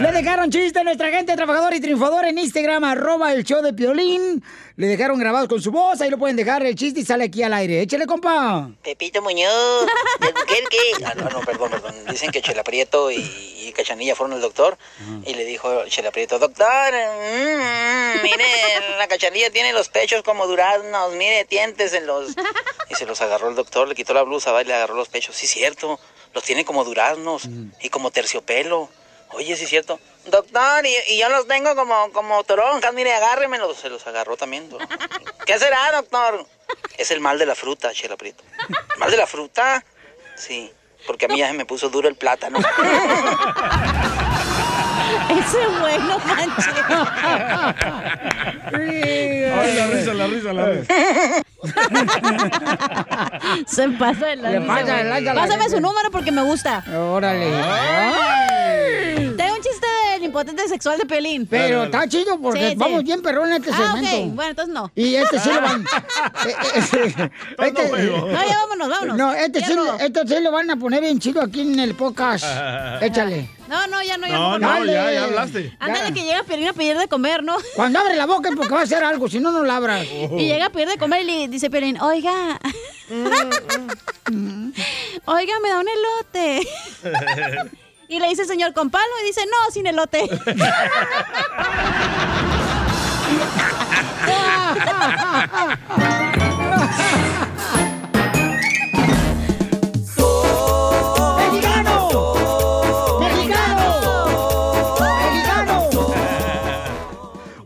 Le dejaron chiste a nuestra gente trabajadora y triunfadora en Instagram, arroba el show de Piolín. Le dejaron grabados con su voz, ahí lo pueden dejar el chiste y sale aquí al aire. Échale, compa. Pepito Muñoz, ¿de Albuquerque. Ah, no, no, perdón, perdón. Dicen que Chela Prieto y, y Cachanilla fueron al doctor y le dijo Chela Prieto, doctor, mm, mire, la Cachanilla tiene los pechos como duraznos, mire, dientes en los... Y se los agarró el doctor, le quitó la blusa, va y le agarró los pechos. Sí, cierto, los tiene como duraznos y como terciopelo. Oye, sí, cierto. Doctor, y, y yo los tengo como, como toronjas, mire, agárremelos. Se los agarró también. do- ¿Qué será, doctor? Es el mal de la fruta, Chela Prieto. ¿El mal de la fruta? Sí, porque a mí ya se me puso duro el plátano. Ese güey, no manches. Ay, la risa, la risa, la risa. Se pasa de la Le risa, pasa de güey. lanza la Pásame su número porque me gusta. Órale. Ay. Tengo un chiste del impotente sexual de Pelín. Pero está chido porque Sí, sí. vamos bien perrón en este Ah, segmento. ok. Bueno, entonces no. Y este sí lo van. eh, eh, este- No, ya vámonos, vámonos. No, este sí, Fierro. este sí lo van a poner bien chido aquí en el podcast. Échale. No, no, ya no, ya No, no, Dale. ya, ya hablaste. Ándale que llega Pelín a pedir de comer, ¿no? Cuando abre la boca es porque va a hacer algo, si no, no la abras. Y llega a pedir de comer y le dice Pelín, oiga. oiga, me da un elote. Y le dice el señor con palo y dice, no, sin elote. ¡Mexicano! ¡Mexicano! ¡Mexicano!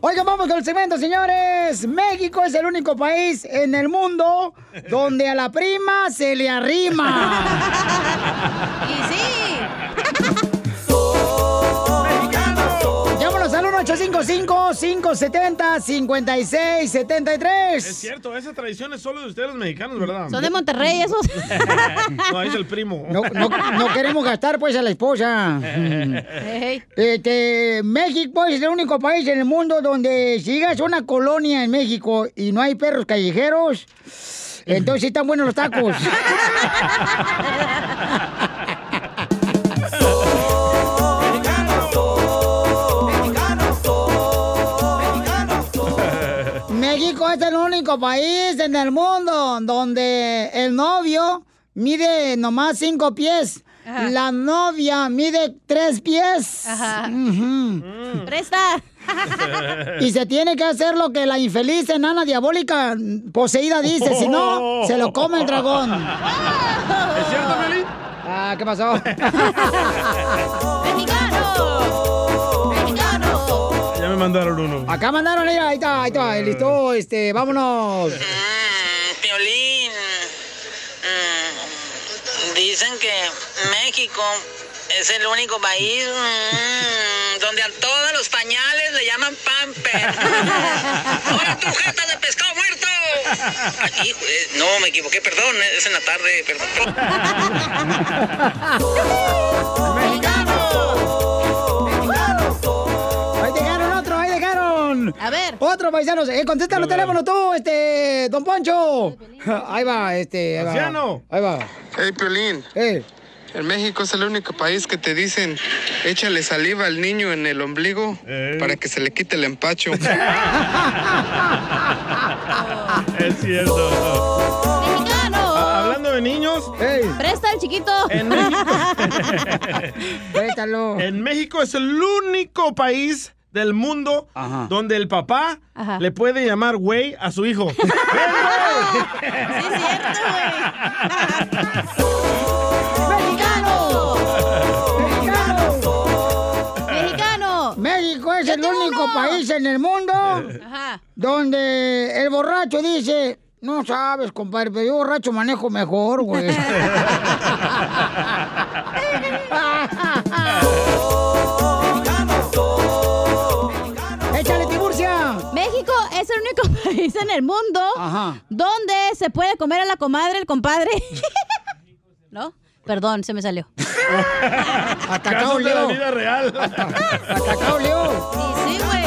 Oigan, vamos con el segmento, señores. México es el único país en el mundo donde a la prima se le arrima. 1-855-570-5673. Es cierto, esa tradición es solo de ustedes los mexicanos, ¿verdad? Son de Monterrey esos. no, es el primo. No, no, no queremos gastar pues a la esposa. Este, México es el único país en el mundo donde si llegas a una colonia en México y no hay perros callejeros, entonces sí están buenos los tacos. es el único país en el mundo donde el novio mide nomás cinco pies. Ajá. La novia mide tres pies. Ajá. Ujú. Presta. Y se tiene que hacer lo que la infeliz enana diabólica poseída dice, si no, se lo come el dragón. ¿Es cierto, Meli? Ah, ¿qué pasó? Ya me mandaron uno. Acá mandaron, mira, ahí está, ahí está, listo, este, vámonos. Piolín, mm, dicen que México es el único país mm, donde a todos los pañales le llaman pamper. ¡Ahora tu jeta de pescado muerto! Eh, no, me equivoqué, perdón, es en la tarde, perdón. A ver. Otro, paisanos. Eh, contesta los teléfonos tú, este, don Poncho. Ahí va, este, ahí va. Anciano. Ahí va. Hey, Piolín. Eh. En México es el único país que te dicen échale saliva al niño en el ombligo para que se le quite el empacho. Es cierto. ¡Mexicano! Ah, Hablando de niños. Presta el chiquito. En México. Préstalo. En México es el único país del mundo donde el papá Ajá. le puede llamar güey a su hijo. ¡Mexicano! ¡Mexicano! México es el único país en el mundo Ajá. donde el borracho dice, no sabes, compadre, pero yo borracho manejo mejor, güey. en el mundo Ajá. donde se puede comer a la comadre el compadre. ¿No? Perdón, se me salió. Casos de la olió. vida real. Acá olió. Sí, sí, güey.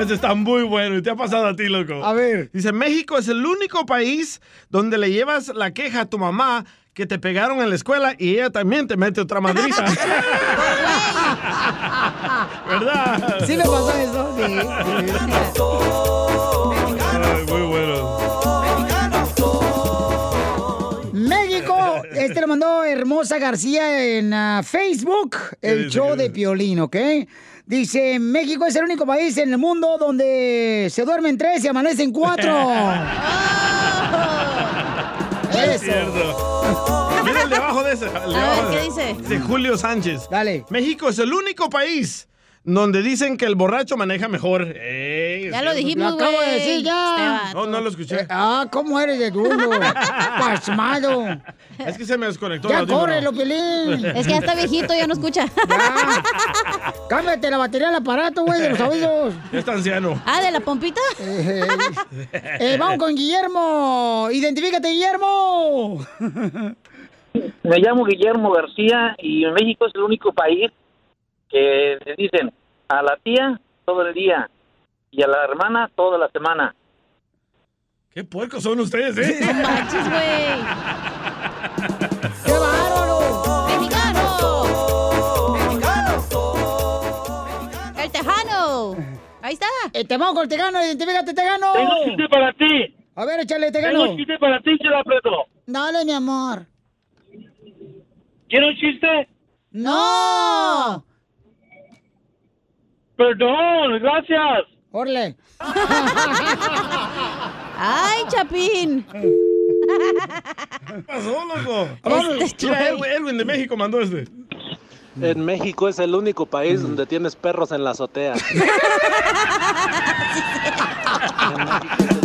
Este está muy bueno y te ha pasado a ti, loco. A ver. Dice, México es el único país donde le llevas la queja a tu mamá que te pegaron en la escuela y ella también te mete otra madriza. ¿Verdad? Sí me pasó eso, sí. Ay, muy bueno. México, este lo mandó Hermosa García en ah, Facebook, el dice? show ¿Qué de? Piolín, ¿ok? Dice, México es el único país en el mundo donde se duermen tres y amanecen cuatro. Es Eso. cierto. Mira el de abajo de ese. el de A ver, abajo ¿qué dice? De Julio Sánchez. Dale. México es el único país donde dicen que el borracho maneja mejor. Ey, es Ya lo dijimos, Lo güey. acabo de decir ya. Este No, no lo escuché. Eh, ah, ¿cómo eres de duro? Pasmado. Es que se me desconectó. Ya córrelo, Piolín. Es que ya está viejito, ya no escucha. Cámbiate la batería del aparato, güey, de los oídos. Ya está anciano. Ah, ¿de la pompita? Eh, eh, vamos con Guillermo. Identifícate, Guillermo. Me llamo Guillermo García y en México es el único país que dicen a la tía todo el día y a la hermana toda la semana. Qué puercos son ustedes, ¿eh? No manches, güey. ¡Qué bárbaro! El tejano. Ahí está. Te vamos con el Tegano, identifícate, Tegano. Tengo un chiste para ti. A ver, échale, Tengo Tegano. un chiste para ti, Chela Preto. Dale, mi amor. ¿Quieres un chiste? ¡No! Perdón, gracias. Orle. Ay, Chapín. ¿Qué pasó, loco? Este Mira. Edwin, Edwin de México mandó este. En México es el único país donde tienes perros en la azotea.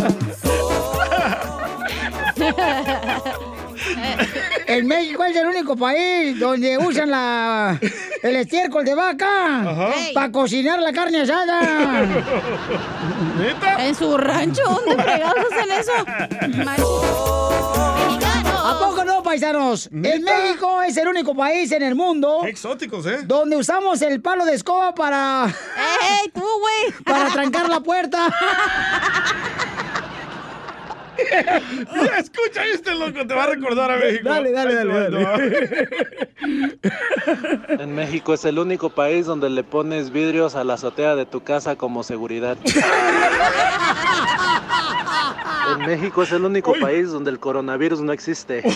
En México es el único país donde usan la, el estiércol de vaca para cocinar la carne asada. ¿Neta? En su rancho, ¿dónde fregados hacen eso? ¿A poco no, paisanos? En México es el único país en el mundo Qué exóticos, ¿eh? donde usamos el palo de escoba para, ¡Ey, tú, güey! para trancar la puerta. Mira, escucha este, loco. Te va a recordar a México. Dale, dale, dale, dale. En México es el único país donde le pones vidrios a la azotea de tu casa como seguridad. En México es el único país donde el coronavirus no existe.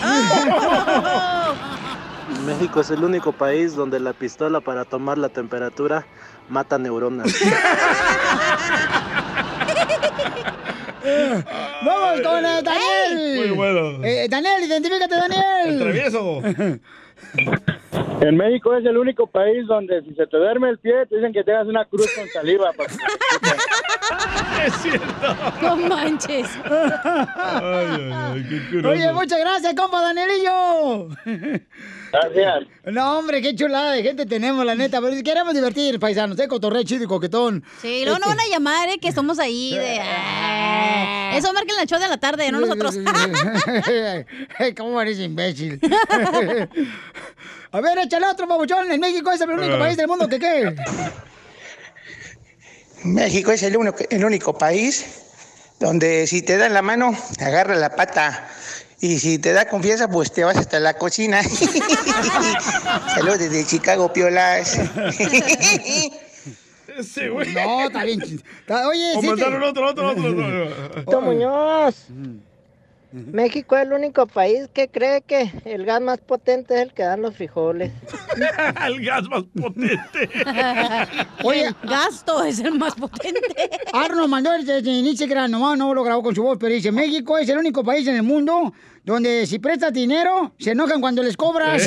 México es el único país donde la pistola para tomar la temperatura mata neuronas. Vamos con eh, Daniel. Muy bueno. Eh, Daniel, identifícate, Daniel. El travieso. En México es el único país donde si se te duerme el pie, te dicen que tengas una cruz con saliva. para que. Es cierto. No manches. Oye, muchas gracias, compa Danielillo. Gracias. No, hombre, qué chulada de gente tenemos, la neta. Pero queremos divertir, paisanos, de cotorreo chido y coquetón. Sí, luego no van a llamar, ¿eh? Que somos ahí de... ah. Eso marquen el show de la tarde, no nosotros. ¿Cómo eres imbécil? A ver, échale otro, babuchón. En México es el único Ah. país del mundo que qué. México es el único, el único país donde si te dan la mano, agarra la pata. Y si te da confianza, pues te vas hasta la cocina. Saludos desde Chicago, piolas. Ese güey. No, está bien. Está- Oye, sí. que- otro, otro, otro. otro. Tito Muñoz. México es el único país que cree que el gas más potente es el que dan los frijoles. el gas más potente. Oye, El gasto es el más potente. Arno mandó el de Instagram, nomás no lo grabó con su voz, pero dice, México es el único país en el mundo donde si prestas dinero, se enojan cuando les cobras.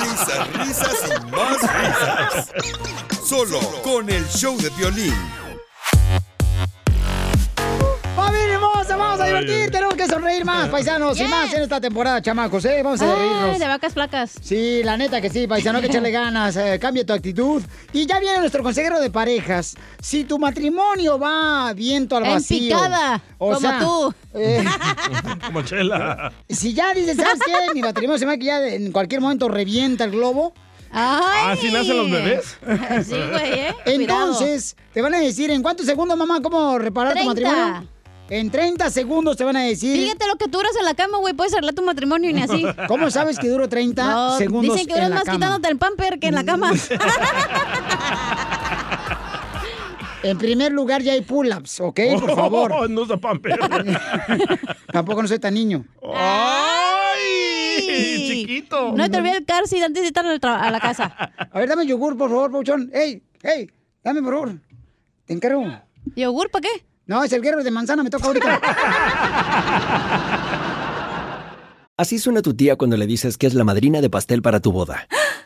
Risas, risas y más risas. Solo con el show de violín. Hermosa! ¡Vamos a Ay. divertir! Tenemos que sonreír más, paisanos, y más en esta temporada, chamacos, ¿eh? Vamos a Ay, reírnos. de vacas flacas. Sí, la neta que sí, paisano, que echarle ganas, eh, cambia tu actitud. Y ya viene nuestro consejero de parejas. Si tu matrimonio va viento al En vacío. picada, como tú. eh, Como chela. si ya dices, ¿sabes qué? Mi matrimonio se me va a que ya en cualquier momento revienta el globo. Ah, ¿sí nacen los bebés? Sí, güey, ¿eh? Entonces, te van a decir, ¿en cuántos segundos, mamá, cómo reparar 30. tu matrimonio? En 30 segundos te van a decir. Fíjate lo que duras en la cama, güey. Puedes arreglar tu matrimonio y ni así. ¿Cómo sabes que duro 30 No, segundos Dicen que duras más cama? quitándote el pamper que en la cama. En primer lugar, ya hay pull-ups, ¿ok? Por favor. Oh, no usa pamper. Tampoco no soy tan niño. ¡Ay! Chiquito. No te olvides el car seat antes de tra- a la casa. A ver, dame yogur, por favor, Pauchón. ¡Ey! ¡Ey! Dame, por favor. Te encargo. ¿Yogur para qué? No, es el guerrero de manzana, me toca ahorita. Así suena tu tía cuando le dices que es la madrina de pastel para tu boda.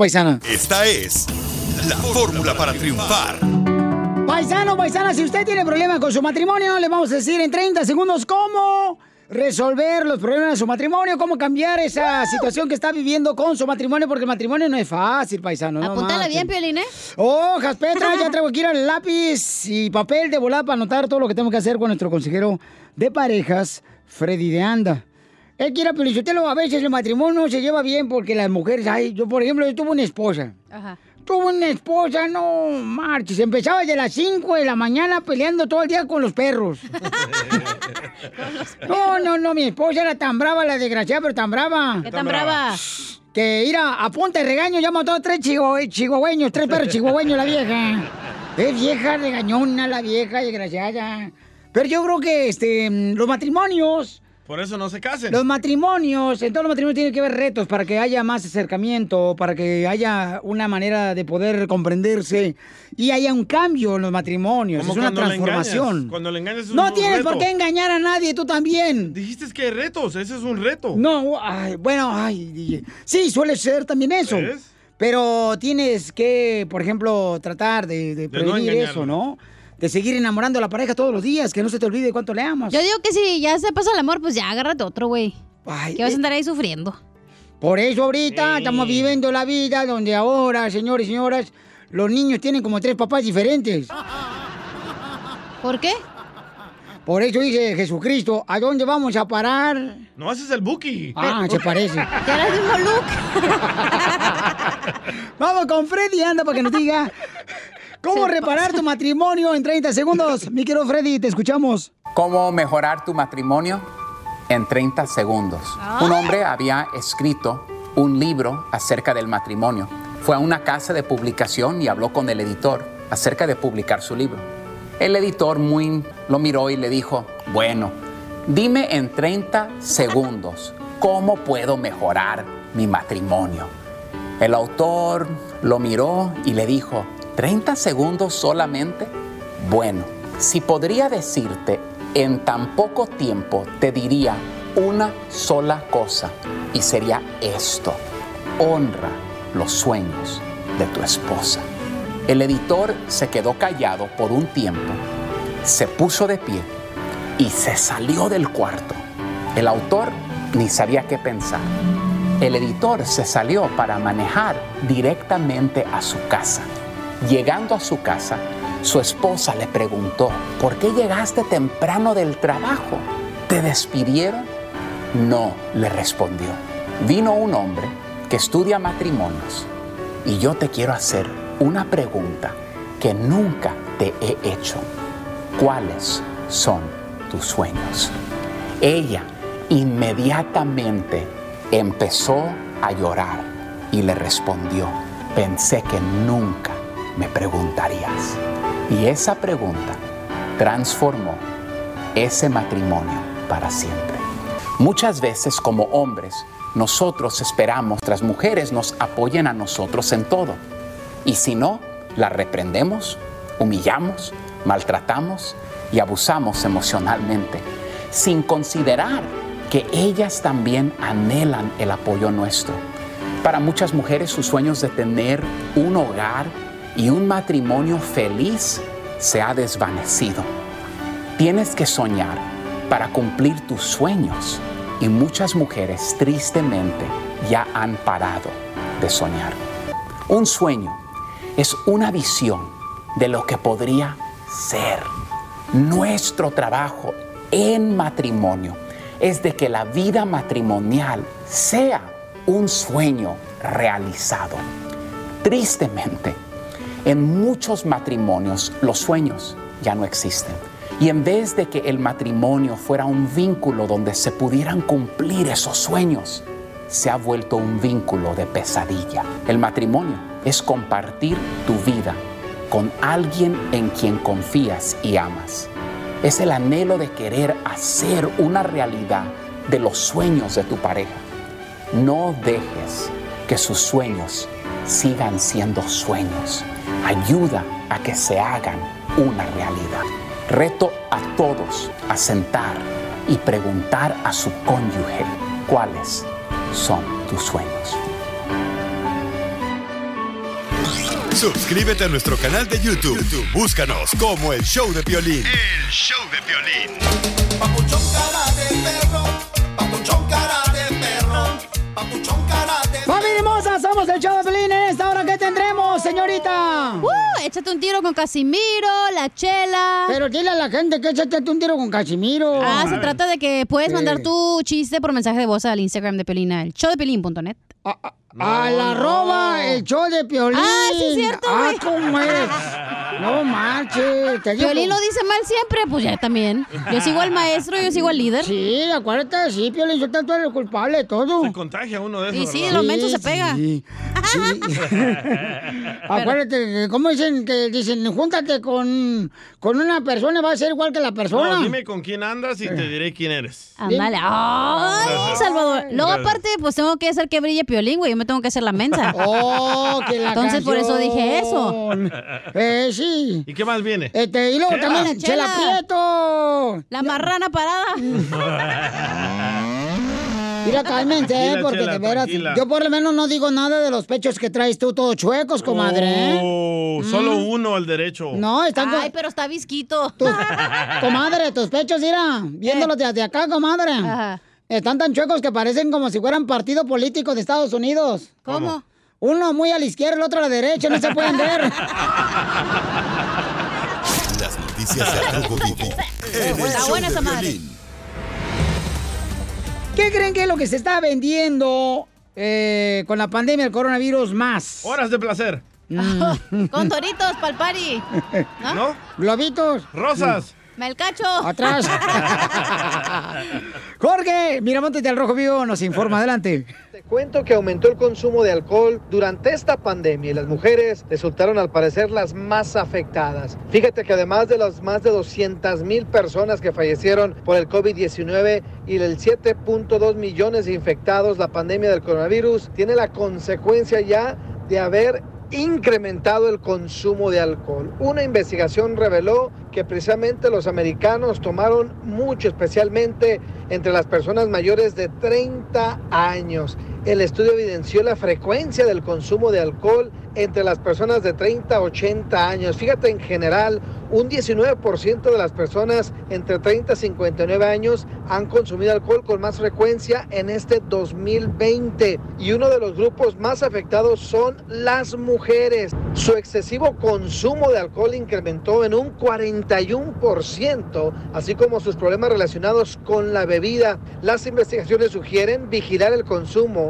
paisana. Esta es la fórmula para triunfar. Paisano, paisana, si usted tiene problemas con su matrimonio, le vamos a decir en 30 segundos cómo resolver los problemas de su matrimonio, cómo cambiar esa situación que está viviendo con su matrimonio, porque el matrimonio no es fácil, paisano. no marchen. bien, Piolín, ¿eh? Hojas, Petra, ya traigo aquí el lápiz y papel de volada para anotar todo lo que tengo que hacer con nuestro consejero de parejas, Freddy de Anda. Es que era Pelizotelo, a veces el matrimonio no se lleva bien porque las mujeres, ay, yo por ejemplo, yo tuve una esposa. Ajá. Tuve una esposa, no marches. Empezaba desde las 5 de la mañana peleando todo el día con los perros. No, no, no, mi esposa era tan brava, la desgraciada, pero tan brava. ¿Qué tan brava? Que ir a, a punta de regaño ya mató a tres chihu- chihuahueños, tres perros chihuahueños la vieja. Es vieja regañona la vieja desgraciada. Pero yo creo que este, los matrimonios Por eso no se casen. los matrimonios, en todos los matrimonios tiene que haber retos para que haya más acercamiento, para que haya una manera de poder comprenderse y haya un cambio en los matrimonios. Como es una le transformación. engañas. Cuando le engañas es No un tienes reto. por qué engañar a nadie, tú también. Dijiste que hay retos, ese es un reto. No, ay, bueno, ay, sí, suele ser también eso. Pero tienes que, por ejemplo, tratar de, prevenir eso, ¿no? De seguir enamorando a la pareja todos los días, que no se te olvide cuánto le amas. Yo digo que si ya se pasa el amor, pues ya agárrate otro, güey. Que vas a andar ahí sufriendo. Por eso ahorita estamos viviendo la vida donde ahora, señores y señoras, los niños tienen como tres papás diferentes. ¿Por qué? Por eso dice Jesucristo, ¿a dónde vamos a parar? No, ese es el Buki. Ah, se parece. Ya era el mismo look. Vamos con Freddy, anda para que nos diga cómo reparar tu matrimonio en 30 segundos. Mi querido Freddy, te escuchamos. ¿Cómo mejorar tu matrimonio en 30 segundos? Un hombre había escrito un libro acerca del matrimonio. Fue a una casa de publicación y habló con el editor acerca de publicar su libro. El editor muy lo miró y le dijo, bueno, dime en 30 segundos cómo puedo mejorar mi matrimonio. El autor lo miró y le dijo, ¿30 segundos solamente? Bueno, si podría decirte en tan poco tiempo, te diría una sola cosa y sería esto. Honra los sueños de tu esposa. El editor se quedó callado por un tiempo, se puso de pie y se salió del cuarto. El autor ni sabía qué pensar. El editor se salió para manejar directamente a su casa. Llegando a su casa, su esposa le preguntó, ¿por qué llegaste temprano del trabajo? ¿Te despidieron? No, le respondió. Vino un hombre que estudia matrimonios y yo te quiero hacer una pregunta que nunca te he hecho. ¿Cuáles son tus sueños? Ella inmediatamente empezó a llorar y le respondió, pensé que nunca me preguntarías. Y esa pregunta transformó ese matrimonio para siempre. Muchas veces como hombres, nosotros esperamos que las mujeres nos apoyen a nosotros en todo. Y si no, las reprendemos, humillamos, maltratamos y abusamos emocionalmente, sin considerar que ellas también anhelan el apoyo nuestro. Para muchas mujeres sus sueños de tener un hogar y un matrimonio feliz se ha desvanecido. Tienes que soñar para cumplir tus sueños y muchas mujeres tristemente ya han parado de soñar. Un sueño es una visión de lo que podría ser. Nuestro trabajo en matrimonio es de que la vida matrimonial sea un sueño realizado. Tristemente, en muchos matrimonios los sueños ya no existen. Y en vez de que el matrimonio fuera un vínculo donde se pudieran cumplir esos sueños, se ha vuelto un vínculo de pesadilla. El matrimonio es compartir tu vida con alguien en quien confías y amas. Es el anhelo de querer hacer una realidad de los sueños de tu pareja. No dejes que sus sueños sigan siendo sueños. Ayuda a que se hagan una realidad. Reto a todos a sentar y preguntar a su cónyuge cuáles son tus sueños. Suscríbete a nuestro canal de YouTube. YouTube, Búscanos como el show de violín. El show de violín. Papuchón cara de perro, papuchón cara de perro, papuchón cara de ¡Familia hermosa! Somos el show de Pelín. En esta hora que tendremos señorita! Uh, échate un tiro con Casimiro, la chela. Pero dile a la gente que échate un tiro con Casimiro. Ah, se trata de que puedes Sí. mandar tu chiste por mensaje de voz al Instagram de Pelina, el showdepelín.net. A la arroba, el show de Piolín. Ah, sí es cierto, Ah. ¿cómo es? No marches. Te digo- Piolín lo dice mal siempre, pues ya también. Yo sigo al maestro, yo sigo al líder. Sí, acuérdate, sí, Piolín, yo tanto eres el culpable de todo. Se contagia uno de esos. Y sí, ¿verdad? los mensos se pega. Sí. Acuérdate, ¿cómo dicen? Que dicen, júntate con, con una persona va a ser igual que la persona. No, dime con quién andas y te diré quién eres. Ándale. Ay, Salvador. Luego, aparte, pues tengo que hacer que brille Piolín, güey. Yo me tengo que hacer la mensa. Oh, que la Entonces, por eso dije eso. Eh, sí. ¿Y qué más viene? Este, y luego Chela. también, Chela Prieto. La marrana parada. Mira, cálmense, eh, Tranquila, porque Chela, de veras, tranquila. yo por lo menos no digo nada de los pechos que traes tú todos chuecos, comadre. ¿eh? Oh, solo uno al derecho. No, están con- Ay, pero está visquito. Comadre, tus pechos, mira, viéndolos desde acá, comadre. Están tan chuecos que parecen como si fueran partido político de Estados Unidos. ¿Cómo? Uno muy a la izquierda, el otro a la derecha, no se pueden ver. Las noticias de Está buena esa madre. ¿Qué creen que es lo que se está vendiendo eh, con la pandemia del coronavirus más? Horas de placer. Con toritos pa'l party. ¿No? Globitos. Rosas. Melcacho. Atrás. Jorge, Miramontes del Rojo Vivo nos informa. Adelante. Te cuento que aumentó el consumo de alcohol durante esta pandemia y las mujeres resultaron al parecer las más afectadas. Fíjate que además de las más de 200 mil personas que fallecieron por el COVID-19 y el 7.2 millones de infectados, la pandemia del coronavirus tiene la consecuencia ya de haber incrementado el consumo de alcohol. Una investigación reveló que precisamente los americanos tomaron mucho, especialmente entre las personas mayores de 30 años. El estudio evidenció la frecuencia del consumo de alcohol entre las personas de 30 a 80 años. Fíjate, en general, un 19% de las personas entre 30 y 59 años han consumido alcohol con más frecuencia en este 2020. Y uno de los grupos más afectados son las mujeres. Su excesivo consumo de alcohol incrementó en un 41%, así como sus problemas relacionados con la bebida. Las investigaciones sugieren vigilar el consumo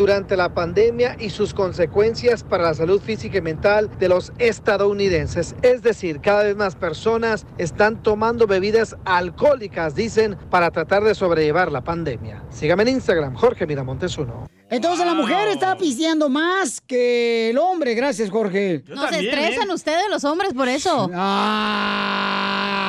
durante la pandemia y sus consecuencias para la salud física y mental de los estadounidenses. Es decir, cada vez más personas están tomando bebidas alcohólicas, dicen, para tratar de sobrellevar la pandemia. Sígame en Instagram, Jorge Miramontes uno. Entonces la mujer está pisteando más que el hombre. Gracias, Jorge. No se estresan ¿eh? ustedes los hombres por eso.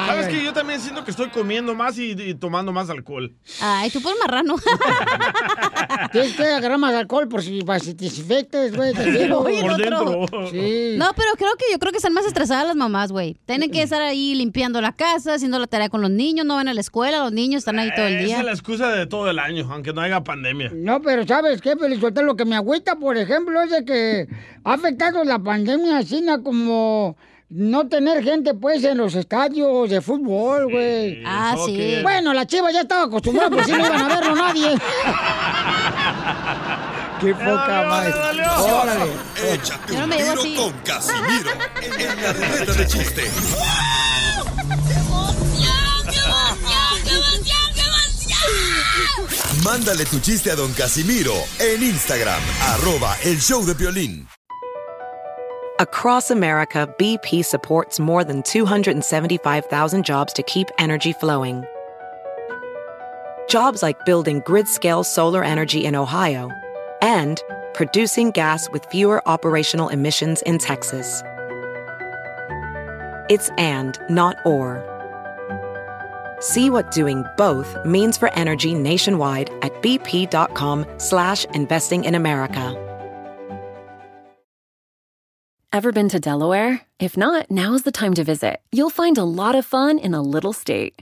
¿Sabes que Yo también siento que estoy comiendo más y, y tomando más alcohol. Ay, tú por marrano. Tienes que agarrar más alcohol por si, para si te infectes, güey. otro. Sí. No, pero creo que yo creo que están más estresadas las mamás, güey. Tienen que estar ahí limpiando la casa, haciendo la tarea con los niños, no van a la escuela, los niños están ahí todo el Esa día. es la excusa de todo el año, aunque no haya pandemia. No, pero ¿sabes qué, Pelizotelo? Lo que me agüita, por ejemplo, es de que ha afectado la pandemia así, ¿no? como no tener gente, pues, en los estadios de fútbol, güey. Ah, sí. Bueno, la chiva ya estaba acostumbrada, pues sí no iban a verlo nadie. Qué poca madre. Órale. Échate un tiro así. con Casimiro en la ruleta de chiste. Mándale tu chiste a don Casimiro en Instagram, arroba el show de violín. Across America, BP supports more than 275,000 jobs to keep energy flowing. Jobs like building grid scale solar energy in Ohio and producing gas with fewer operational emissions in Texas. It's and, not or. See what doing both means for energy nationwide at bp.com slash investing in America. Ever been to Delaware? If not, now is the time to visit. You'll find a lot of fun in a little state.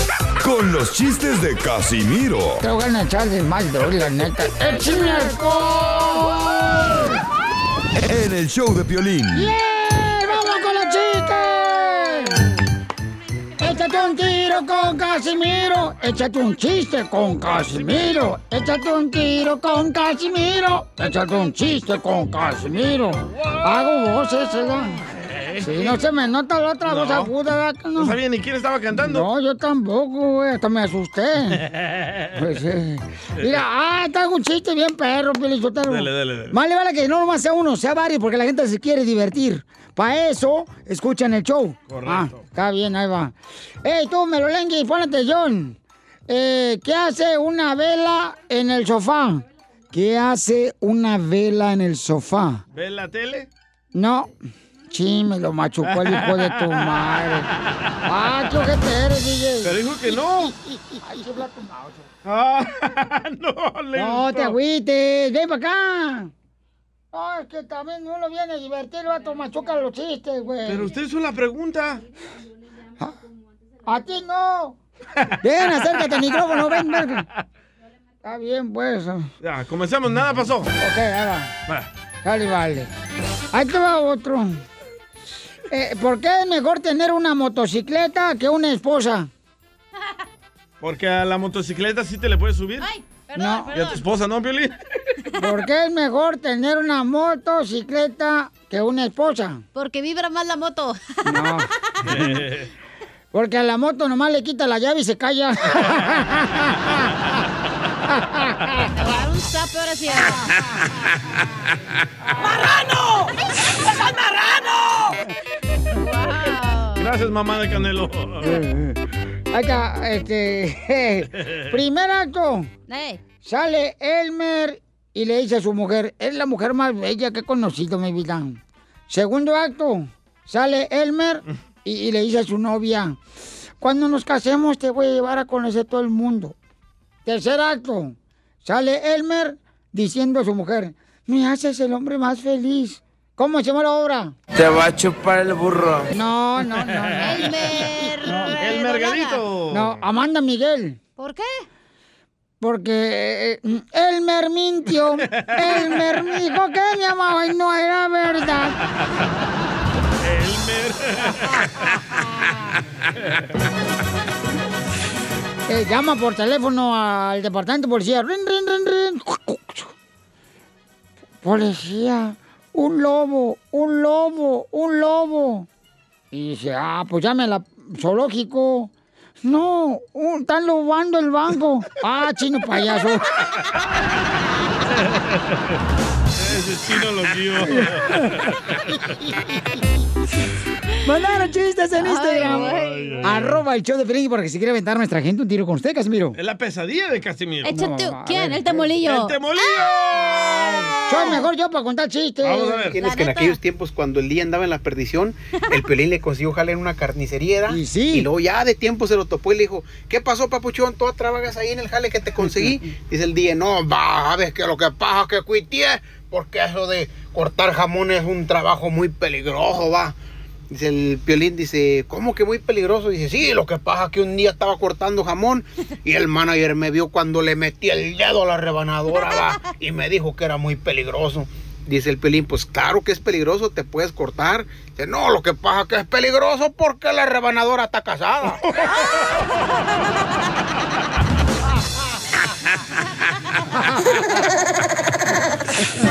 con los chistes de Casimiro Te voy a echar de mal, la neta. ¡Échame en el show de Piolín. ¡Yeah! ¡Vamos con los chistes! Échate un tiro con Casimiro. Échate un chiste con Casimiro. Échate un tiro con Casimiro. Échate un chiste con Casimiro. Hago voces, ¿verdad? Sí, no se me nota la otra voz aguda, ¿verdad que no? No sabía ni quién estaba cantando. No, yo tampoco, güey. Hasta me asusté. Pues, sí. Mira, ah, hago un chiste bien perro, Pielichotero. Dale, dale, dale. Más le vale que no nomás sea uno, sea varios, porque la gente se quiere divertir. Para eso, escuchan el show. Correcto. Ah, está bien, ahí va. Ey, tú, Melolengui, pon atención. Eh, ¿Qué hace una vela en el sofá? ¿Qué hace una vela en el sofá? ¿Ves la tele? No. Sí, me lo machucó el hijo de tu madre. Ah, qué ojete eres, DJ. Pero dijo que no. Ay, se tu mouse. Ah, no, le No te agüites, ven para acá. No, es que también uno viene a divertir, el vato machuca los chistes, güey. Pero usted hizo la pregunta. A ti no. Ven, acércate al micrófono, ven, ven. Está bien, pues. Ok, Ya, comenzamos, nada pasó. ahí va. Va. Dale, vale. Ahí te va otro. Eh, ¿Por qué es mejor tener una motocicleta que una esposa? Porque a la motocicleta sí te le puedes subir. no. ¿Y a tu esposa no, Piolín? ¿Por qué es mejor tener una motocicleta que una esposa? Porque vibra más la moto. No. Porque a la moto nomás le quita la llave y se calla. Un ahora sí. ¡Marrano! ¡Es marrano! Gracias, mamá de Canelo. Acá, este. primer acto. Sale Elmer y le dice a su mujer: Es la mujer más bella que he conocido, mi vida. Segundo acto. Sale Elmer y, y le dice a su novia: Cuando nos casemos, te voy a llevar a conocer todo el mundo. Tercer acto. Sale Elmer diciendo a su mujer: Me haces el hombre más feliz. ¿Cómo se llama la obra? Te va a chupar el burro. No, no, no. no. Elmer. El mergadito. No, Amanda Miguel. ¿Por qué? Porque eh, Elmer mintió. Elmer me dijo que me amaba y no era verdad. Eh, llama por teléfono al departamento de policía. Rin, rin, rin, rin. Policía, un lobo, un lobo, un lobo. Y dice, ah, pues llame al zoológico. No, un- están lobando el banco. Ah, chino payaso. Ese chino lo guió. Mandaron chistes en Instagram. ay, ay. Arroba el show de Pelín porque si quiere aventar a nuestra gente un tiro con usted, Casimiro. Es la pesadilla de Casimiro. Échate. ¿Quién? El temolillo. ¡El temolillo! Soy mejor yo para contar chistes. Tienes que en aquellos tiempos, cuando el día andaba en la perdición, el Piolín le consiguió jale en una carnicería. Y Y luego ya de tiempo se lo topó y le dijo, ¿qué pasó, papuchón? ¿Tú trabajas ahí en el jale que te conseguí? Dice el día, no, va, sabes que lo que pasa es que cuitié, porque eso de cortar jamón es un trabajo muy peligroso, va. Dice el Piolín, dice, ¿cómo que muy peligroso? Dice, sí, lo que pasa es que un día estaba cortando jamón y el manager me vio cuando le metí el dedo a la rebanadora, y me dijo que era muy peligroso. Dice el Piolín, pues claro que es peligroso, te puedes cortar. Dice, no, lo que pasa es que es peligroso porque la rebanadora está casada.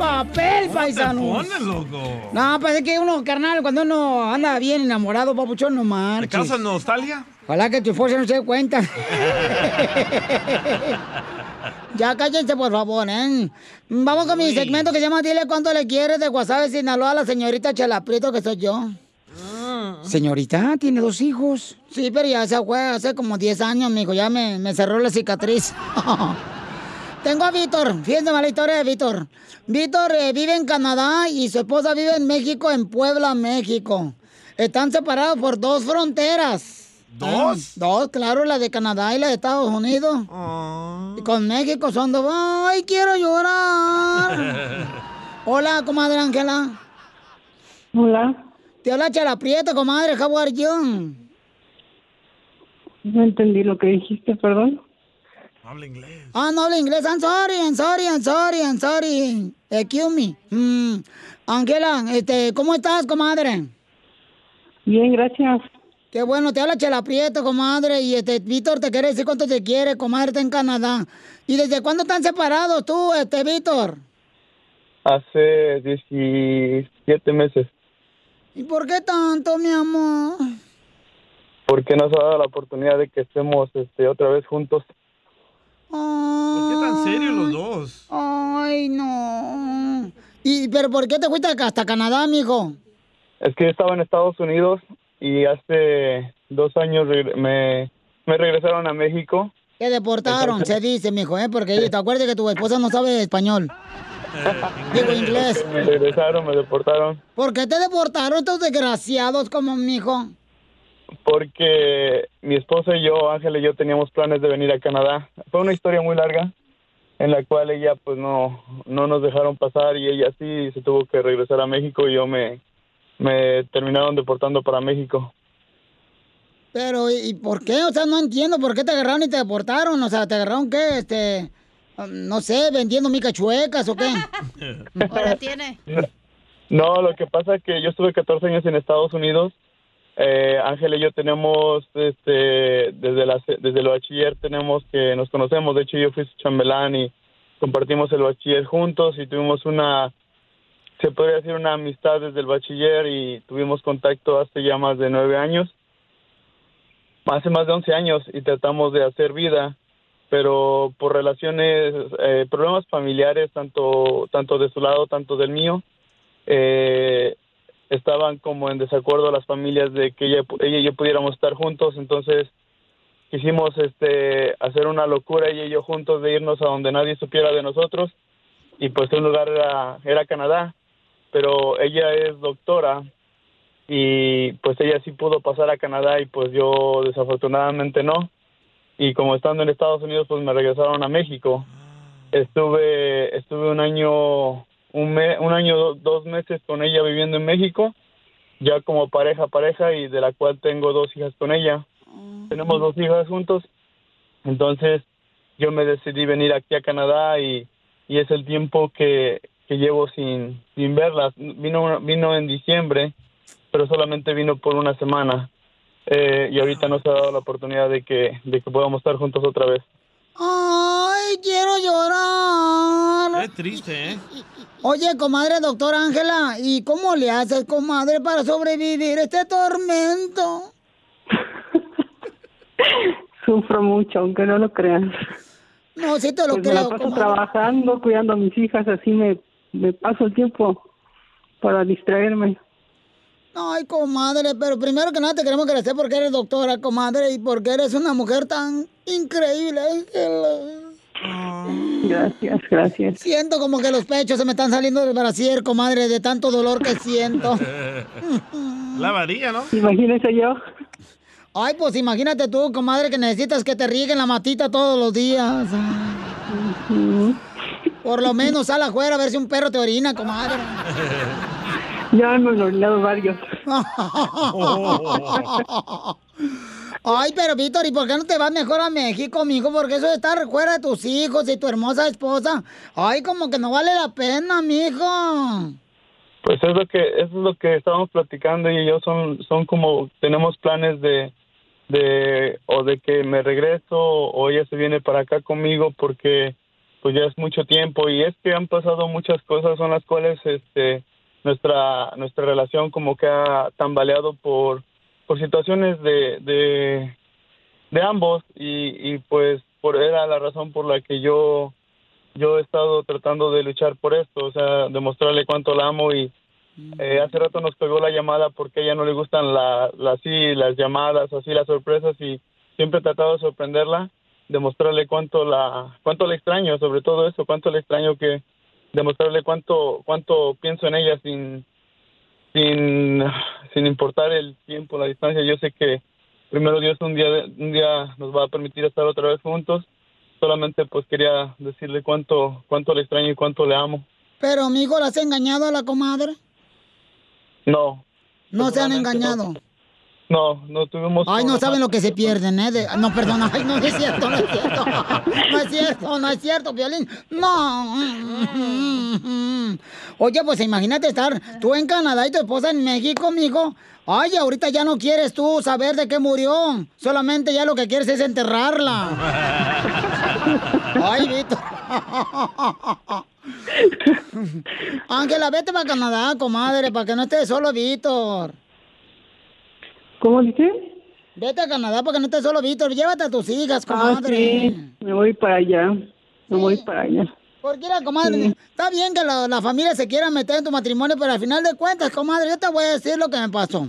¡Uy, papel, paisanos! Pones, loco. No, pues es que uno, carnal, cuando uno anda bien enamorado, papuchón, no ¿Te marches. causa nostalgia? Ojalá que tu esposa no se dé cuenta. ya cállense, por favor, ¿eh? Vamos con mi segmento que se llama Dile cuánto le quieres de Guasave, Sinaloa, a la señorita Chela Prieto, que soy yo. Señorita, tiene dos hijos. Sí, pero ya se fue hace como 10 años, mijo. Ya me, me cerró la cicatriz. Tengo a Víctor. Fíjense la historia de Víctor. Víctor eh, vive en Canadá y su esposa vive en México, en Puebla, México. Están separados por dos fronteras. ¿Dos? Dos, claro, la de Canadá y la de Estados Unidos. Y con México son dos. ¡Ay, quiero llorar! Hola, comadre Ángela. Hola. Te habla Chela Prieto, comadre. How are you? No entendí lo que dijiste, perdón. Ah, no habla inglés. I'm sorry, I'm sorry, I'm sorry, I'm sorry. Excuse me. Mm. Ángela, este, ¿cómo estás, comadre? Bien, gracias. Qué bueno, te habla Chela Prieto, comadre. Y este, Víctor te quiere decir cuánto te quiere, comadre, está en Canadá. ¿Y desde cuándo están separados tú, este, Víctor? Hace 17 meses. ¿Y por qué tanto, mi amor? Porque nos ha dado la oportunidad de que estemos este, otra vez juntos. ¿Por qué tan serios los dos? Ay, no. ¿Y pero por qué te fuiste hasta Canadá, mijo? Es que yo estaba en Estados Unidos y hace dos años me, me regresaron a México. Te deportaron, se dice, mijo, ¿eh? Porque te acuerdas que tu esposa no sabe español. Digo inglés. Me regresaron, me deportaron ¿Por qué te deportaron estos desgraciados como mijo? Porque mi esposa y yo, Ángel y yo, teníamos planes de venir a Canadá. Fue una historia muy larga en la cual ella pues no, no nos dejaron pasar y ella sí se tuvo que regresar a México y yo me, me terminaron deportando para México. Pero, ¿y y por qué? O sea, no entiendo por qué te agarraron y te deportaron. O sea, ¿te agarraron qué? Este, um, no sé, vendiendo micachuecas o qué. Ahora tiene. No, lo que pasa es que yo estuve 14 años en Estados Unidos. Eh, Ángel y yo tenemos, este, desde, la, desde el bachiller tenemos que nos conocemos. De hecho, yo fui su chambelán y compartimos el bachiller juntos y tuvimos una, se podría decir, una amistad desde el bachiller y tuvimos contacto hace ya más de nueve años. Hace más de 11 años y tratamos de hacer vida, pero por relaciones, eh, problemas familiares, tanto, tanto de su lado, tanto del mío, eh, estaban como en desacuerdo las familias de que ella, ella y yo pudiéramos estar juntos, entonces quisimos este hacer una locura ella y yo juntos de irnos a donde nadie supiera de nosotros y pues un lugar era, era Canadá, pero ella es doctora y pues ella sí pudo pasar a Canadá y pues yo desafortunadamente no y como estando en Estados Unidos pues me regresaron a México. Estuve estuve un año un, me- un año do- dos meses con ella viviendo en México ya como pareja pareja y de la cual tengo dos hijas con ella. Tenemos dos hijas juntos. Entonces yo me decidí venir aquí a Canadá y, y es el tiempo que, que llevo sin, sin verlas. Vino vino en diciembre pero solamente vino por una semana. Eh, y ahorita nos ha dado la oportunidad de que de que podamos estar juntos otra vez Ay, quiero llorar. Qué triste, ¿eh? Oye, comadre doctora Ángela, ¿y cómo le haces, comadre, para sobrevivir este tormento? Sufro mucho, aunque no lo crean. No, sí te lo Pues me la creo, paso comadre. trabajando, cuidando a mis hijas, así me, me paso el tiempo para distraerme. Ay, comadre, pero primero que nada te queremos agradecer porque eres doctora, comadre, y porque eres una mujer tan increíble. Ángela. Gracias, gracias. Siento como que los pechos se me están saliendo del brasier, comadre, de tanto dolor que siento. La varilla, ¿no? Imagínese yo. Ay, pues imagínate tú, comadre, que necesitas que te rieguen la matita todos los días. Por lo menos sal afuera a ver si un perro te orina, comadre. Ya me he orinado varios. Ay, pero Víctor, ¿y por qué no te vas mejor a México, mijo? Porque eso de estar fuera de tus hijos y tu hermosa esposa, ay, como que no vale la pena, mijo. Pues es lo que eso es lo que estábamos platicando y yo son son como tenemos planes de de o de que me regreso o ella se viene para acá conmigo porque pues ya es mucho tiempo y es que han pasado muchas cosas son las cuales este nuestra nuestra relación como que ha tambaleado por por situaciones de de, de ambos y, y pues por era la razón por la que yo yo he estado tratando de luchar por esto, o sea, demostrarle cuánto la amo y eh, hace rato nos pegó la llamada porque a ella no le gustan la, la- así las llamadas, así las sorpresas y siempre he tratado de sorprenderla, demostrarle cuánto la cuánto le extraño, sobre todo eso, cuánto le extraño que demostrarle cuánto cuánto pienso en ella sin sin sin importar el tiempo, la distancia. Yo sé que primero Dios un día un día nos va a permitir estar otra vez juntos. Solamente pues quería decirle cuánto cuánto le extraño y cuánto le amo. Pero, amigo, ¿la has engañado a la comadre? No, No se han engañado. no, no tuvimos Ay, no saben lo que se pierden, ¿eh? De- No, perdón, ay, no es cierto, no es cierto. No es cierto, no es cierto, Violín. No. Oye, pues imagínate estar tú en Canadá y tu esposa en México, mijo. Ay, ahorita ya no quieres tú saber de qué murió. Solamente ya lo que quieres es enterrarla. Ay, Víctor. Ángela, vete para Canadá, comadre, para que no estés solo, Víctor. ¿Cómo dice? Vete a Canadá para que no estés solo, Víctor. Llévate a tus hijas, Ah, comadre. sí, me voy para allá. Me voy para allá. Porque la comadre, está bien que la, la familia se quiera meter en tu matrimonio, pero al final de cuentas, comadre, yo te voy a decir lo que me pasó.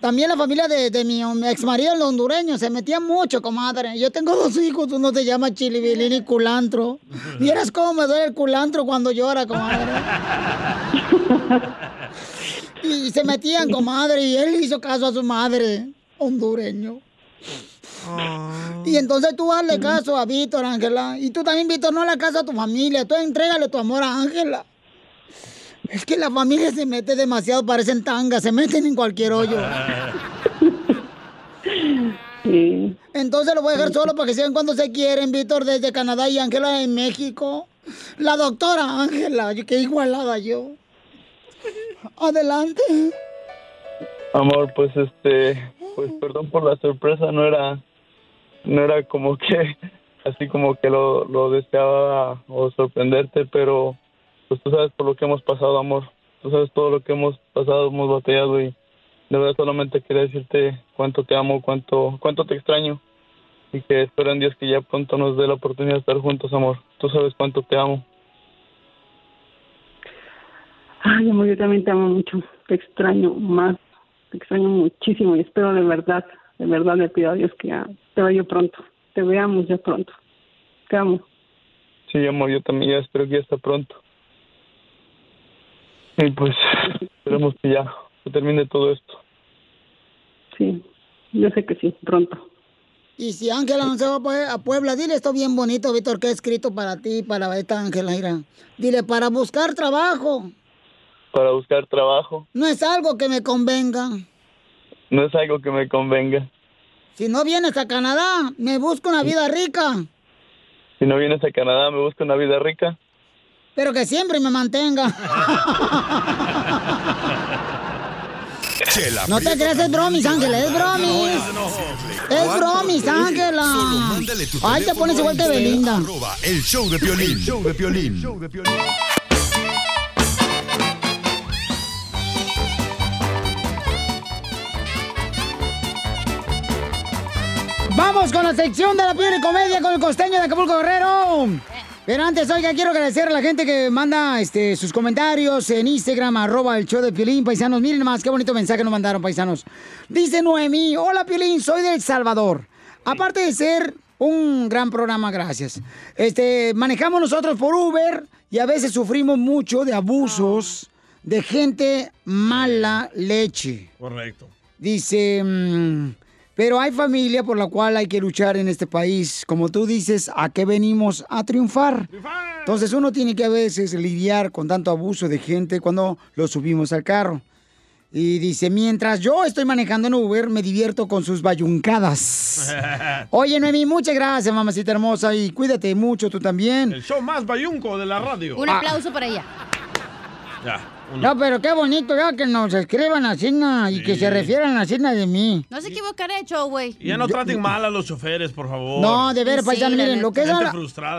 También la familia de, de mi ex marido, el hondureño, se metía mucho, comadre. Yo tengo dos hijos, uno se llama Chilibilín y Culantro. Vieras cómo me duele el culantro cuando llora, comadre. Y se metían, comadre, y él hizo caso a su madre, hondureño. Y entonces tú hazle caso a Víctor, Ángela. Y tú también, Víctor, no le caso a tu familia. Tú entrégale tu amor a Ángela. Es que la familia se mete demasiado, parecen tangas, se meten en cualquier hoyo. Entonces lo voy a dejar solo para que sigan cuando se quieren, Víctor, desde Canadá y Ángela en México. La doctora Ángela, yo- qué igualada yo. Adelante. Amor, pues este, pues perdón por la sorpresa, no era, no era como que, así como que lo, lo deseaba o sorprenderte, pero pues tú sabes por lo que hemos pasado, amor, tú sabes todo lo que hemos pasado, hemos batallado y de verdad solamente quería decirte cuánto te amo, cuánto, cuánto te extraño y que espero en Dios que ya pronto nos dé la oportunidad de estar juntos, amor. Tú sabes cuánto te amo. Ay, amor, yo también te amo mucho. Te extraño más. Te extraño muchísimo y espero de verdad, de verdad le pido a Dios que ya te vea yo pronto. Te veamos ya pronto. Te amo. Sí, amor, yo también ya espero que ya está pronto. Y pues esperemos que ya se termine todo esto. Sí, yo sé que sí, pronto. Y si Ángela no se va a Pue- a Puebla, dile esto bien bonito, Víctor, que he escrito para ti, para esta Ángela. Dile, para buscar trabajo. Para buscar trabajo No es algo que me convenga. no es algo que me convenga. Si no vienes a Canadá, me busco una vida rica, Si no vienes a Canadá, me busco una vida rica. pero que siempre me mantenga. Chela No te creas, es bromis, Ángela, es bromis. Es ¿Cuánto bromis? Ángela. Ay, te pones igual que Belinda. el show de Piolín. El show de Piolín. Vamos con la sección de la piel y comedia con el costeño de Acapulco Guerrero. Pero antes, oiga, quiero agradecer a la gente que manda este, sus comentarios en Instagram, arroba el show de Piolín, paisanos. Miren más, qué bonito mensaje nos mandaron, paisanos. Dice Noemí, hola Piolín, soy del Salvador. Aparte de ser un gran programa, gracias. Este, manejamos nosotros por Uber y a veces sufrimos mucho de abusos de gente mala leche. Correcto. Dice, mm, pero hay familia por la cual hay que luchar en este país. Como tú dices, ¿a qué venimos? A triunfar. Entonces uno tiene que a veces lidiar con tanto abuso de gente cuando lo subimos al carro. Y dice, mientras yo estoy manejando en Uber, me divierto con sus bayuncadas. Oye, Noemi, muchas gracias, mamacita hermosa, y cuídate mucho tú también. El show más bayunco de la radio. Un aplauso para ella. Ya. No, pero qué bonito ya que nos escriban así na, y que se refieran así na de mí. No se equivocaré, show, güey. Y ya no traten mal a los choferes, por favor. No, de veras, paisanos, miren, lo que es a,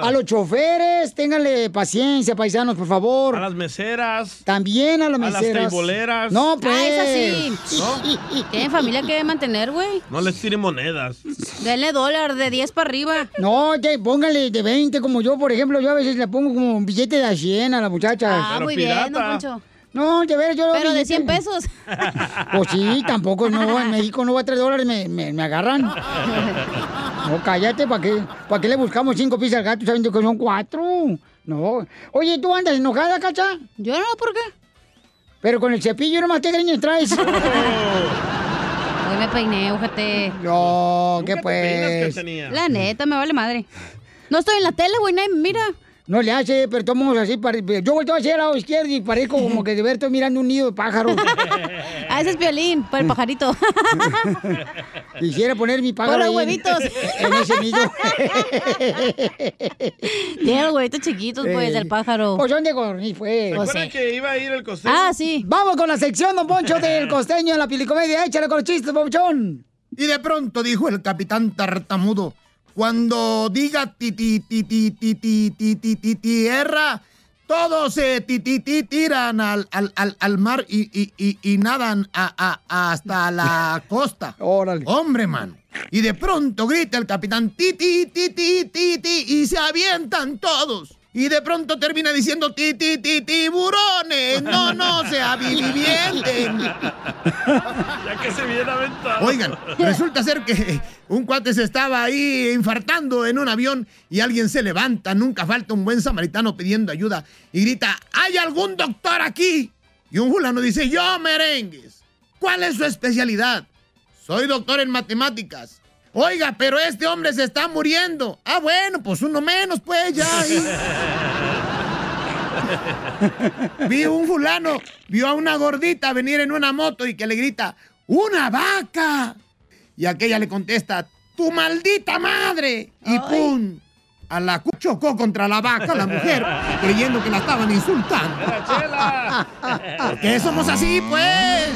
a los choferes, ténganle paciencia, paisanos, por favor. A las meseras. También a las A las meseras. teiboleras. No, pues. Ah, es así. Tienen familia que mantener, güey. No les tiren monedas. Denle dólar de 10 para arriba. No, ya, póngale de 20 como yo, por ejemplo, yo a veces le pongo como un billete de a 100 a la muchacha. Ah, muy bien, don Poncho. No, de veras, yo... Pero de billete- 100 pesos. Pues sí, tampoco, no, en México no va a 3 dólares, me, me, me agarran. No, cállate, ¿para qué? ¿Para qué le buscamos cinco pizzas al gato sabiendo que son cuatro? No. Oye, ¿tú andas enojada, cacha? Yo no, ¿por qué? Pero con el cepillo nomás, ¿qué greñas traes? Hoy me peiné, ojete. No, ¿qué pues? La neta, me vale madre. No estoy en la tele, güey, nadie me mira. No le hace, pero tomamos así. Yo volteo hacia el lado izquierdo y parezco como que de ver estoy mirando un nido de pájaros. Ah, ese es violín, para el pajarito. Quisiera poner mi pájaro Por los en- huevitos. En, ese nido. Tiene los huevitos chiquitos, pues, Eh, del pájaro. Pues son de gorni, pues. ¿Se acuerdan que iba a ir el costeño? Ah, sí. Vamos con la sección, don Poncho, del costeño en la pilicomedia. Échale con los chistes, Ponchón. Y de pronto dijo el capitán tartamudo, cuando diga ti ti ti ti ti ti ti ti ti tierra, todos se ti ti ti tiran al, al, al, al mar y, y, y, y nadan a, a- hasta la costa. Hombre, mano. Y de pronto grita el capitán ti ti ti ti ti ti y se avientan todos. Y de pronto termina diciendo ti ti ti tiburones, no no se avivienten. Ya que se viene aventado. Oigan, resulta ser que un cuate se estaba ahí infartando en un avión y alguien se levanta, nunca falta un buen samaritano pidiendo ayuda y grita, ¿hay algún doctor aquí? Y un fulano dice, yo merengues. ¿Cuál es su especialidad? Soy doctor en matemáticas. Oiga, pero este hombre se está muriendo. Ah, bueno, pues uno menos, pues ya. Vi un fulano, vio a una gordita venir en una moto y que le grita, ¡Una vaca! Y aquella le contesta, ¡Tu maldita madre! Y ¡pum! A la cu- chocó contra la vaca la mujer, creyendo que la estaban insultando. ¿Por qué somos así, pues?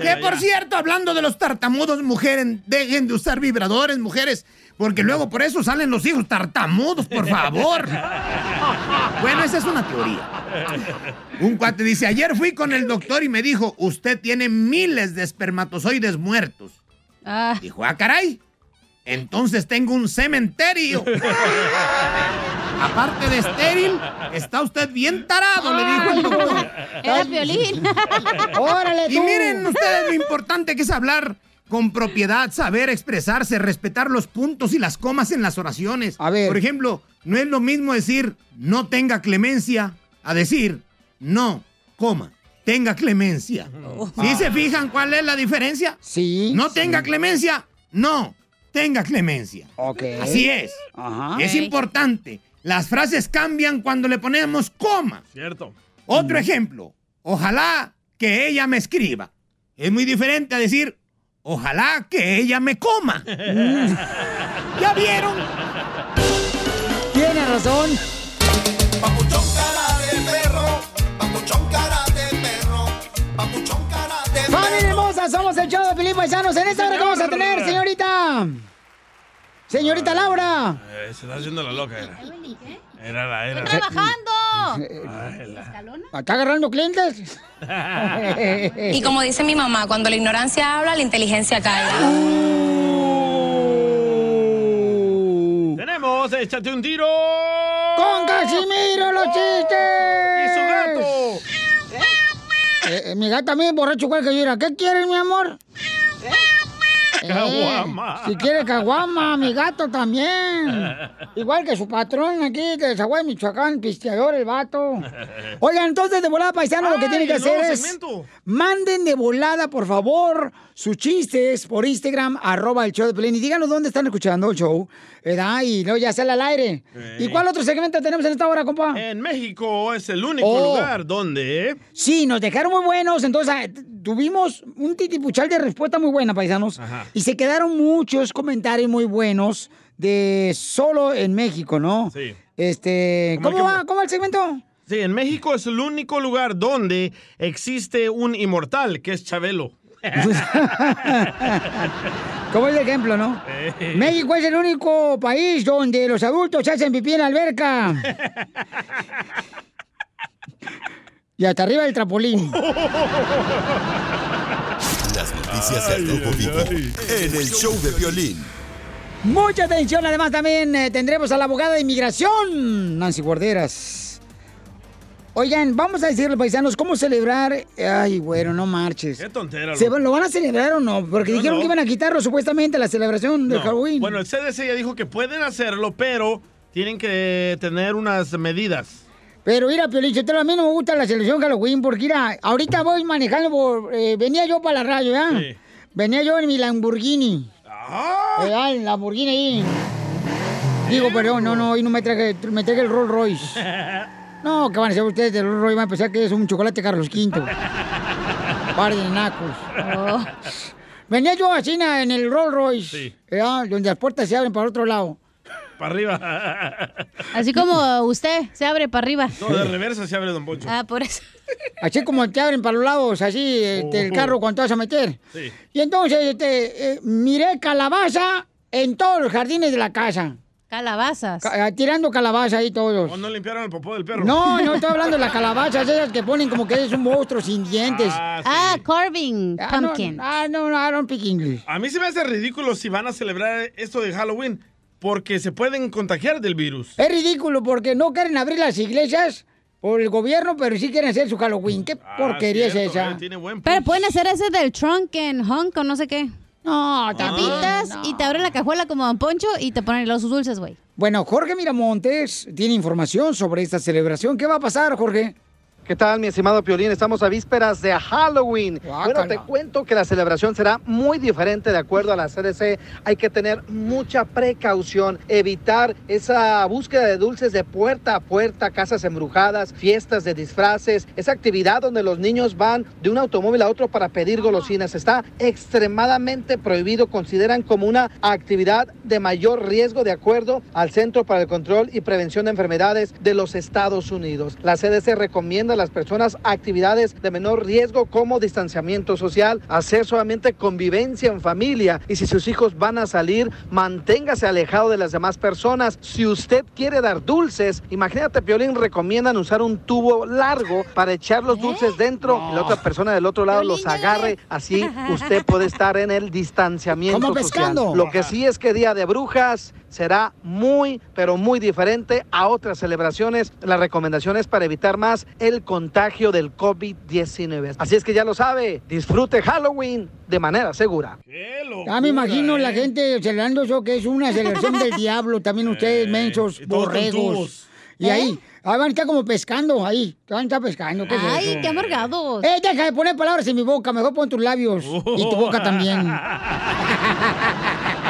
Que por cierto, hablando de los tartamudos, mujeres, dejen de usar vibradores, mujeres, porque luego por eso salen los hijos tartamudos, por favor. Bueno, esa es una teoría. Un cuate dice, ayer fui con el doctor y me dijo, usted tiene miles de espermatozoides muertos. Dijo, ah, caray. Entonces tengo un cementerio. Aparte de estéril, está usted bien tarado, le dijo el doctor. Era violín. Órale, Y miren ustedes lo importante que es hablar con propiedad, saber expresarse, respetar los puntos y las comas en las oraciones. A ver. Por ejemplo, no es lo mismo decir no tenga clemencia a decir no, coma, tenga clemencia. ¿Sí se fijan cuál es la diferencia? Sí. No tenga clemencia, no, tenga clemencia. Ok. Así es. Ajá. Es importante. Las frases cambian cuando le ponemos coma. Cierto. Otro ejemplo. Ojalá que ella me escriba. Es muy diferente a decir, ojalá que ella me coma. ¿Ya vieron? Tiene razón. Papuchón cara de perro, papuchón cara de perro, papuchón cara de perro. ¡Familia hermosa! Somos el show de Felipe Paisanos. En esta hora que vamos a tener, señorita. Señorita Laura. Eh, se está haciendo la loca. Era, era la era. ¡Trabajando! Ay, la- ¿Está agarrando clientes? Y como dice mi mamá, cuando la ignorancia habla, la inteligencia calla. Tenemos, échate un tiro. ¡Con Casimiro los chistes! ¡Y su gato! Eh, eh, mi gata también borracho igual que yo. era, ¿Qué quieres, mi amor? Eh, Caguama. si quiere caguama, mi gato también. Igual que su patrón aquí de Zaguay, Michoacán, pisteador el vato. Oigan, entonces de volada, paisano, lo que Ay, tienen que hacer es... segmento. Manden de volada, por favor, sus chistes por Instagram, arroba el show de Pelín. Y díganos dónde están escuchando el show, ¿verdad? Y luego ya sale al aire. ¿Y cuál otro segmento tenemos en esta hora, compa? En México es el único Oh. lugar donde. Sí, nos dejaron muy buenos, entonces ah, tuvimos un titipuchal de respuesta muy buena, paisanos. Ajá. Y se quedaron muchos comentarios muy buenos de solo en México, ¿no? Sí. Este, ¿Cómo ¿cómo que- va? ¿Cómo va el segmento? Sí, en México es el único lugar donde existe un inmortal, que es Chabelo. Como el ejemplo, ¿no? México es el único país donde los adultos se hacen pipí en la alberca. Y hasta arriba del trapolín. Las noticias del Rojo Vivo en el show de violín. Mucha atención, además también eh, tendremos a la abogada de inmigración, Nancy Guarderas. Oigan, vamos a decirle, paisanos, cómo celebrar. Ay, bueno, no marches. Qué tontera. ¿Se, loco. ¿Lo van a celebrar o no? Porque Yo dijeron no. que iban a quitarlo supuestamente la celebración de. Halloween. Bueno, el CDC ya dijo que pueden hacerlo, pero tienen que tener unas medidas. Pero mira, Piolichotelo, a mí no me gusta la celebración Halloween porque mira, ahorita voy manejando por... eh, venía yo para la radio, ¿ya? Sí. Venía yo en mi Lamborghini. Ah. Eh, el Lamborghini ahí. Digo, perdón, no, no, hoy no me traje, me traje el Rolls Royce. No, ¿qué van a hacer ustedes del Rolls Royce? Van a pensar que es un chocolate Carlos V. Par de nacos. Oh. Venía yo así na, en el Rolls Royce, Sí. ¿ya? donde las puertas se abren para otro lado. Para arriba. Así como usted se abre para arriba. No, de reversa se abre Don Poncho. Ah, por eso. Así como te abren para los lados, así, este, el carro cuando te vas a meter. Sí. Y entonces, este, eh, miré calabaza en todos los jardines de la casa. Calabazas. Ca- ah, tirando calabaza ahí todos. ¿O no limpiaron el popó del perro? No, no estoy hablando de las calabazas, esas que ponen como que es un monstruo sin dientes. Ah, sí. Ah, carving Ah, no, pumpkin. Ah, no, no, I don't speak English. A mí se me hace ridículo si van a celebrar esto de Halloween porque se pueden contagiar del virus. Es ridículo porque no quieren abrir las iglesias por el gobierno, pero sí quieren hacer su Halloween. ¿Qué porquería Ah, cierto, es esa? eh, tiene buen Pero pueden hacer ese del trunk en hunk o no sé qué. No, Te pintas no. y te abren la cajuela como Don Poncho y te ponen los dulces, güey. Bueno, Jorge Miramontes tiene información sobre esta celebración. ¿Qué va a pasar, Jorge? ¿Qué tal, mi estimado Piolín? Estamos a vísperas de Halloween. Bueno, te cuento que la celebración será muy diferente de acuerdo a la CDC. Hay que tener mucha precaución, evitar esa búsqueda de dulces de puerta a puerta, casas embrujadas, fiestas de disfraces, esa actividad donde los niños van de un automóvil a otro para pedir golosinas. Está extremadamente prohibido, consideran como una actividad de mayor riesgo de acuerdo al Centro para el Control y Prevención de Enfermedades de los Estados Unidos. La CDC recomienda las personas actividades de menor riesgo como distanciamiento social, hacer solamente convivencia en familia y si sus hijos van a salir, manténgase alejado de las demás personas. Si usted quiere dar dulces, imagínate, Piolín, recomiendan usar un tubo largo para echar los dulces dentro y la otra persona del otro lado los agarre. Así usted puede estar en el distanciamiento social. pescando. Lo que sí es que Día de Brujas será muy, pero muy diferente a otras celebraciones. La recomendación es para evitar más el contagio del COVID-19. Así es que ya lo sabe, disfrute Halloween de manera segura. Ya me imagino ¿eh? la gente celebrando eso que es una celebración del diablo. También ustedes, mensos, Eh, con borregos. Y ahí, ahí van a estar como pescando, ahí. Van a estar pescando. ¿qué es Ay, eso? qué amargados. Eh, deja de poner palabras en mi boca, mejor pon tus labios. Y tu boca también.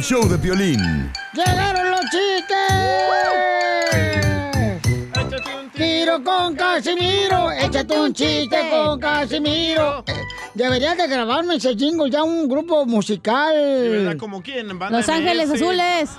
El show de violín. ¡Llegaron los chistes! Tiro con Casimiro, échate un chiste con Casimiro. Deberías de grabarme ese jingle ya un grupo musical. ¿Verdad? ¿Como quién? ¿Banda Los Ángeles? Azules.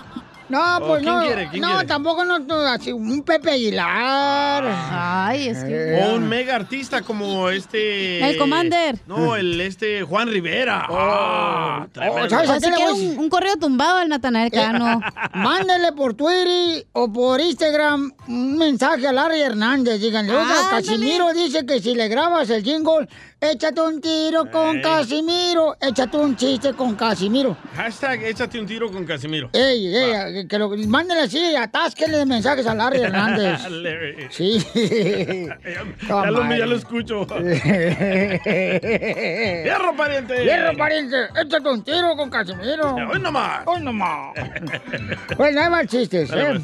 No, ¿O pues quién no. quiere? ¿Quién no, quiere? tampoco no, no, así, un Pepe Aguilar. Ay, es que. O un mega artista como este. El Commander. No, el este Juan Rivera. Ah, tremendo. ¿sabes O quiere voy un, un correo tumbado al Natanael Cano. Mándele por Twitter o por Instagram un mensaje a Larry Hernández. Díganle, Ándale. Casimiro dice que si le grabas el jingle, échate un tiro con. Casimiro, échate un chiste con Casimiro. Hashtag échate un tiro con Casimiro. Ey, ey, que lo, mándele así, atásquenle mensajes a Larry Hernández. Larry. Sí. ya, lo, ya lo escucho. ¡Hierro, pariente! Hierro, pariente, échate un tiro con Casimiro. Hoy nomás. Hoy nomás. Bueno, ahí va el chiste. Dale, ¿eh?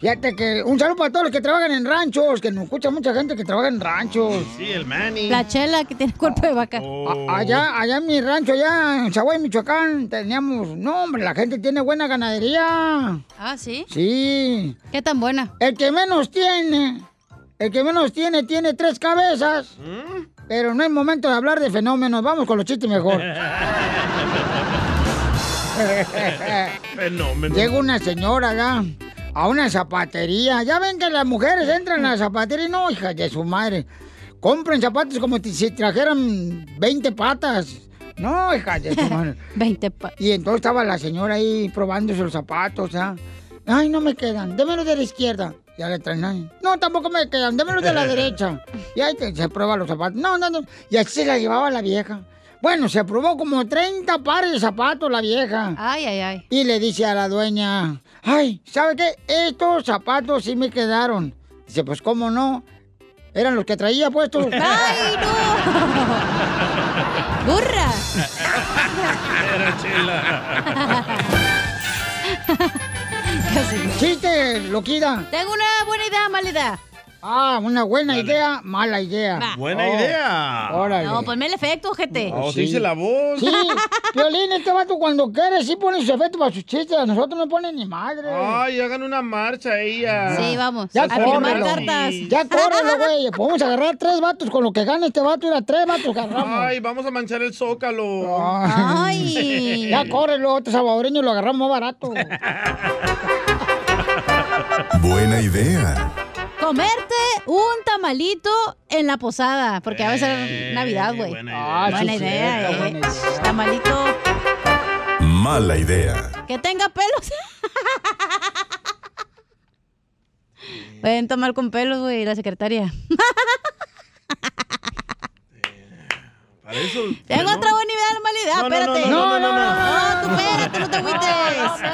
Fíjate que un saludo para todos los que trabajan en ranchos, que nos escucha mucha gente que trabaja en ranchos. Sí, el Manny. La chela que tiene cuerpo de vaca. A- allá, allá en mi rancho, allá en Zaguay, Michoacán, teníamos, no hombre, la gente tiene buena ganadería. Ah, ¿sí? Sí. ¿Qué tan buena? El que menos tiene, el que menos tiene, tiene tres cabezas. Pero no es momento de hablar de fenómenos, vamos con los chistes mejor. Fenómeno. Llega una señora acá a una zapatería. Ya ven que las mujeres entran a la zapatería y no, hija de su madre. Compran zapatos como si trajeran 20 patas. No, hija de su madre. 20 patas. Y entonces estaba la señora ahí probándose los zapatos, ¿ah? Ay, no me quedan. Démelos de la izquierda. Ya le traen ahí. No, tampoco me quedan. Démelos de la derecha. Y ahí se prueba los zapatos. No, no, no. Y así se la llevaba la vieja. Bueno, se probó como 30 pares de zapatos la vieja. Ay, ay, ay. Y le dice a la dueña, ay, ¿sabe qué? Estos zapatos sí me quedaron. Dice, pues, ¿cómo no? Eran los que traía puestos. ¡Ay, no! ¡Burra! Era chela. ¡Chiste, loquida! Tengo una buena idea, mala idea. Ah, una buena idea, mala idea. Va. Buena Oh, idea. Órale. No, ponme el efecto, gente. Oh, te hice la voz. Sí, Violín, este vato cuando quiere sí pone su efecto para sus chistes. A nosotros no pone ni madre. Ay, hagan una marcha ella. Sí, vamos. Ya a firmar cartas. Ya córrelo, güey. Podemos agarrar tres vatos con lo que gane este vato. Era tres vatos agarramos. Ay, vamos a manchar el zócalo. Ay. Ya córrelo, otro salvadoreño lo agarramos más barato. Buena idea. Comerte un tamalito en la posada, porque va a ser Navidad, güey. buena Ah, Buena idea, eh. buena idea. Tamalito Mala idea. que tenga pelos. Pueden tomar con pelos, güey, la secretaria. Para eso. Tengo no. otra buena idea, mala idea, No, no, espérate. no, no, no, no, No, tú espérate, no te agüites.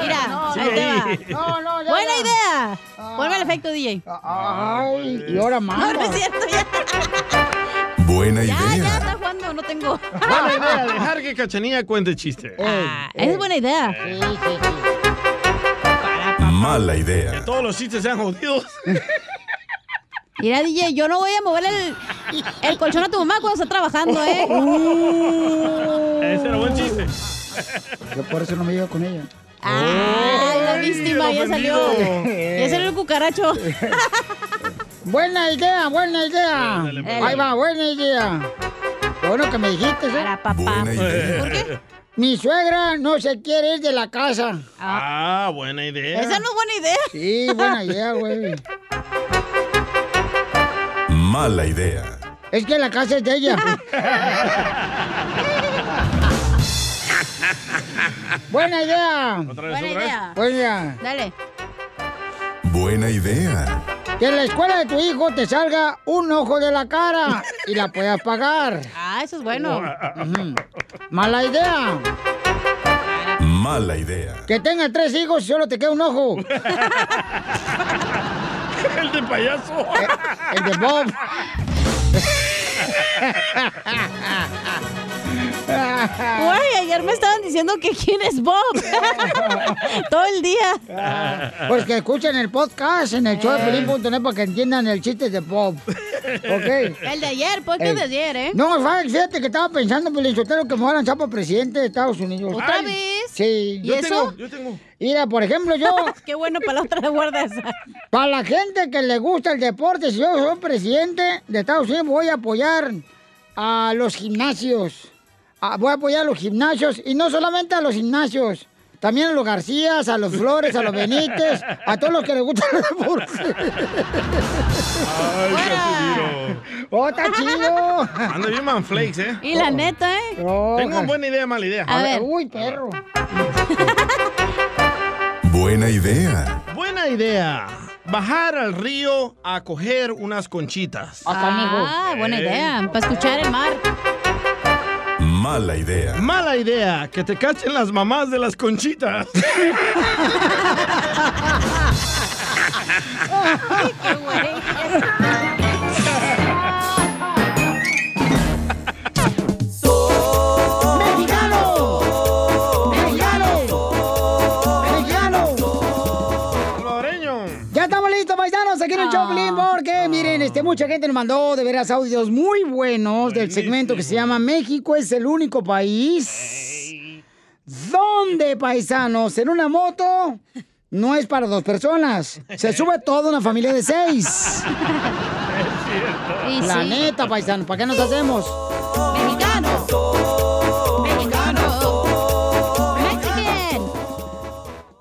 Mira, ahí te va. No, no, ya. Buena idea. Ponme el efecto, DJ. Ay, y ahora más. No, no es cierto, ya. Buena Ya, ya, idea. está jugando, no tengo. Buena idea, dejar que Cachanilla cuente chiste. Ah, esa es buena idea. Sí, sí, sí. Mala idea. Todos los chistes sean jodidos. Mira, DJ, yo no voy a mover el, el colchón a tu mamá cuando está trabajando, ¿eh? Ese era buen chiste. Yo por eso no me llevo con ella. Ah, la víctima, ya salió. Ya salió el cucaracho. Buena idea, buena idea. Dale, dale. Ahí va, buena idea. Bueno que me dijiste, ¿eh? Para papá. ¿Por qué? Mi suegra no se quiere ir de la casa. Ah, buena idea. Esa no es buena idea. Sí, buena idea, güey. Mala idea. Es que la casa es de ella. buena idea. Otra vez, Buena otra vez. idea. Buena idea. Dale. Buena idea. Que en la escuela de tu hijo te salga un ojo de la cara y la puedas pagar. Ah, eso es bueno. Mala idea. Mala idea. Que tenga tres hijos y solo te queda un ojo. El de payaso. El de Bob. Güey, ayer me estaban diciendo que quién es Bob. Todo el día. Pues que escuchen el podcast en el show de Pelín.net para que entiendan el chiste de Bob. ¿Ok? El de ayer, podcast Ey. de ayer, ¿eh? No, fíjate que estaba pensando, Pelín Sotelo, que me van a lanzar para presidente de Estados Unidos. ¿Otra Ay, vez? Sí. ¿Y Yo eso? tengo, yo tengo. Mira, por ejemplo, yo, Qué bueno para la otra guarda esa. para la gente que le gusta el deporte, si yo soy presidente de Estados Unidos, voy a apoyar a los gimnasios. Ah, voy a apoyar a los gimnasios y no solamente a los gimnasios. También a los Garcías, a los Flores, a los Benítez, a todos los que les gusta el deporte. Ay. ¡Oh, está chido! Anda bien manflakes, ¿eh? Y la neta, ¿eh? Oh, Tengo buena idea, mala idea. A ver. Uy, perro. Buena idea. Buena idea. Bajar al río a coger unas conchitas. Ah, buena idea. Para escuchar el mar. Mala idea. Mala idea, que te cachen las mamás de las conchitas. Qué Este, mucha gente nos mandó de veras audios muy buenos del segmento que se llama México es el único país donde, paisanos, en una moto no es para dos personas. Se sube toda una familia de seis. La sí. neta, paisano, ¿para qué nos hacemos? Mexicano. Mexicano. Mexican.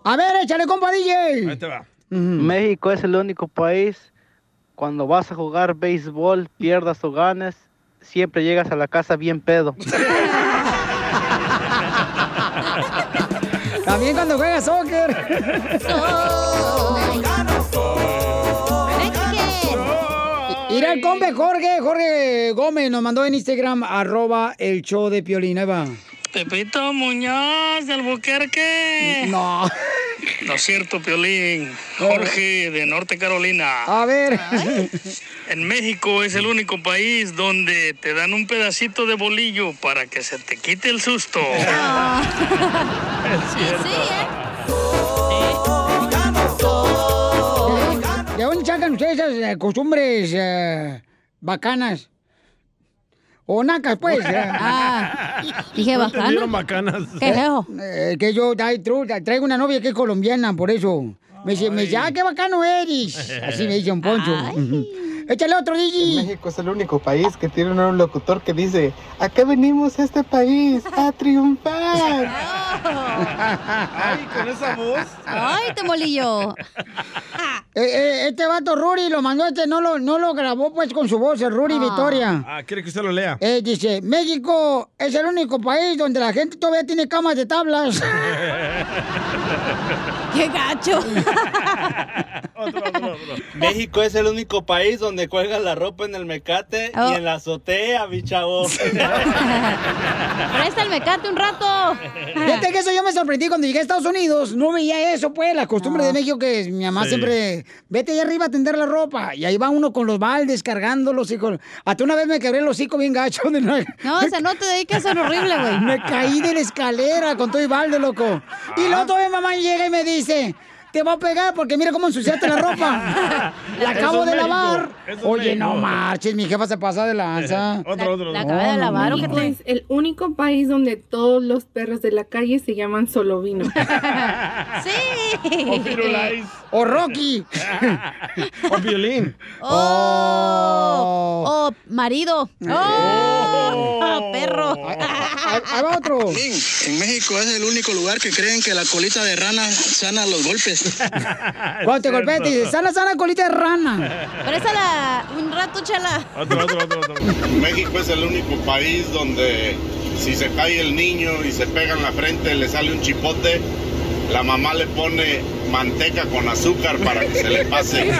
A ver, échale, compa DJ. Ahí te va. México es el único país cuando vas a jugar béisbol, pierdas o ganes, siempre llegas a la casa bien pedo. También cuando juegas soccer. Ir al compa Jorge, Jorge Gómez nos mandó en Instagram, arroba el show de Piolín. Ahí va. Pepito Muñoz del Buquerque. No. No es cierto, Piolín. Jorge de Norte Carolina. A ver. En México es el único país donde te dan un pedacito de bolillo para que se te quite el susto. ¿De dónde sacan ustedes esas eh, costumbres eh, bacanas? O nacas, pues. eh. Ah, dije bacanas. ¿Qué es eso? Eh, que yo traigo una novia que es colombiana, por eso. Me dice, me dice, ah, qué bacano eres. Así me dice un poncho. Échale otro, DJ. México es el único país que tiene un locutor que dice, ¿a qué venimos a este país? A triunfar. Ay, con esa voz. Ay, te molillo. Eh, eh, este vato Ruri lo mandó, este no lo, no lo grabó pues con su voz, el Ruri Victoria. Ah, quiere que usted lo lea. Eh, dice, México es el único país donde la gente todavía tiene camas de tablas. ¡Qué gacho! México es el único país donde cuelgas la ropa en el mecate Oh. y en la azotea, mi chavo. Presta el mecate un rato. Fíjate que eso yo me sorprendí cuando llegué a Estados Unidos. No veía eso, pues, la costumbre de México que mi mamá Sí. siempre, vete ahí arriba a tender la ropa. Y ahí va uno con los baldes cargándolos y con... Hasta una vez me quebré el hocico bien gacho. De No, o sea, no te dediques a ser horrible, güey. Me caí de la escalera con todo y balde, loco. Y luego todavía mamá llega y me dice... Te voy a pegar porque mira cómo ensuciaste la ropa. La acabo es de México, lavar. Oye, no marches, mi jefa se pasa de lanza. Otro, otro. La acaba de lavar, ¿o qué México te- es el único país donde todos los perros de la calle se llaman solo vino. Sí. O. O Rocky. O violín. Oh, oh, marido. Oh, perro. Ahí va otro. En México es el único lugar que creen que la colita de rana sana los golpes. Cuando te golpeas, te dice, sana, sana, colita de rana. Présala un rato, chala. Otro, otro, otro, otro. México es el único país donde si se cae el niño y se pega en la frente, le sale un chipote, la mamá le pone manteca con azúcar para que se le pase.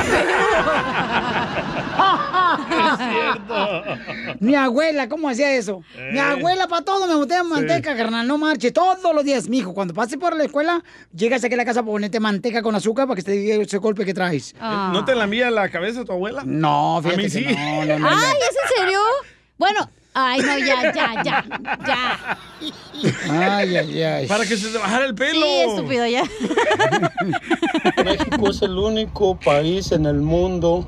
Mi abuela, ¿cómo hacía eso? Mi abuela para todo me botella manteca, carnal, no marche. Todos los días, mijo, cuando pases por la escuela, llegas aquí a la casa para ponerte manteca con azúcar para que te diga ese golpe que traes. ¿No te la envía la cabeza tu abuela? No, A fíjate mí que sí. no, no, no, no. Ay, ¿es en serio? Bueno, ay, no, ya, ya, ya, ya. Ay, ay, ay. Para que se te bajara el pelo. Sí, estúpido, ya. México es el único país en el mundo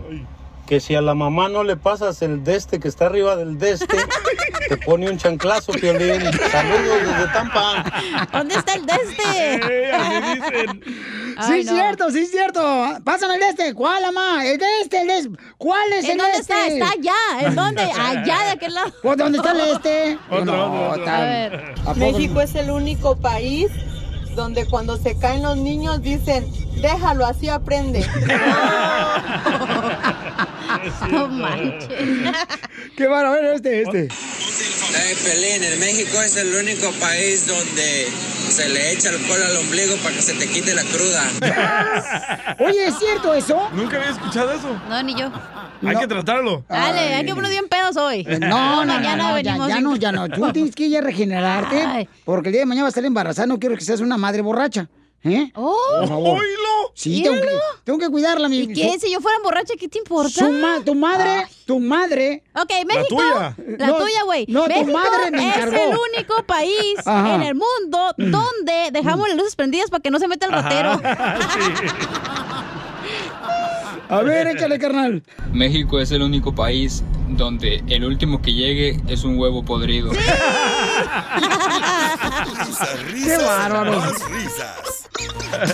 que si a la mamá no le pasas el deste que está arriba del deste, te pone un chanclazo, Piolín. Saludos desde Tampa. ¿Dónde está el de este? Sí, Ay, es no. cierto, sí, es cierto. Pásame el de este. ¿Cuál, mamá? El de este, el este. ¿Cuál es ¿En el dónde de está? este? Está allá. ¿En dónde? Allá, de aquel lado. ¿Pues dónde está el este? Otro, No, otro, otro. tan- A ver. ¿a poco México es el único país donde cuando se caen los niños dicen, déjalo, así aprende. No manches. Qué bueno, a ver, este, este. Hey, Pelín, en México es el único país donde se le echa alcohol al ombligo para que se te quite la cruda. Oye, ¿es cierto eso? Nunca había escuchado eso. No, ni yo. Hay que tratarlo. Dale, hay que poner bien pedos hoy. Eh, No, no, no, mañana no, ya, venimos ya no, ya no. Tú tienes que ir a regenerarte Ay. porque el día de mañana vas a estar embarazada. No quiero que seas una madre borracha. ¿Eh? Oh, Por favor. ¡Oílo! Sí, tengo que, Míralo. tengo que cuidarla, mi ¿Y qué? Si yo fuera borracha, ¿qué te importa? su ma- tu madre, tu madre. Ok, México. tuya. La No, tuya, güey. no, tu México madre me es el único país Ajá. en el mundo donde dejamos las luces prendidas para que no se meta el ratero. A ver, échale, carnal. México es el único país donde el último que llegue es un huevo podrido. Risas, risas, ¡Qué bárbaro! más risas.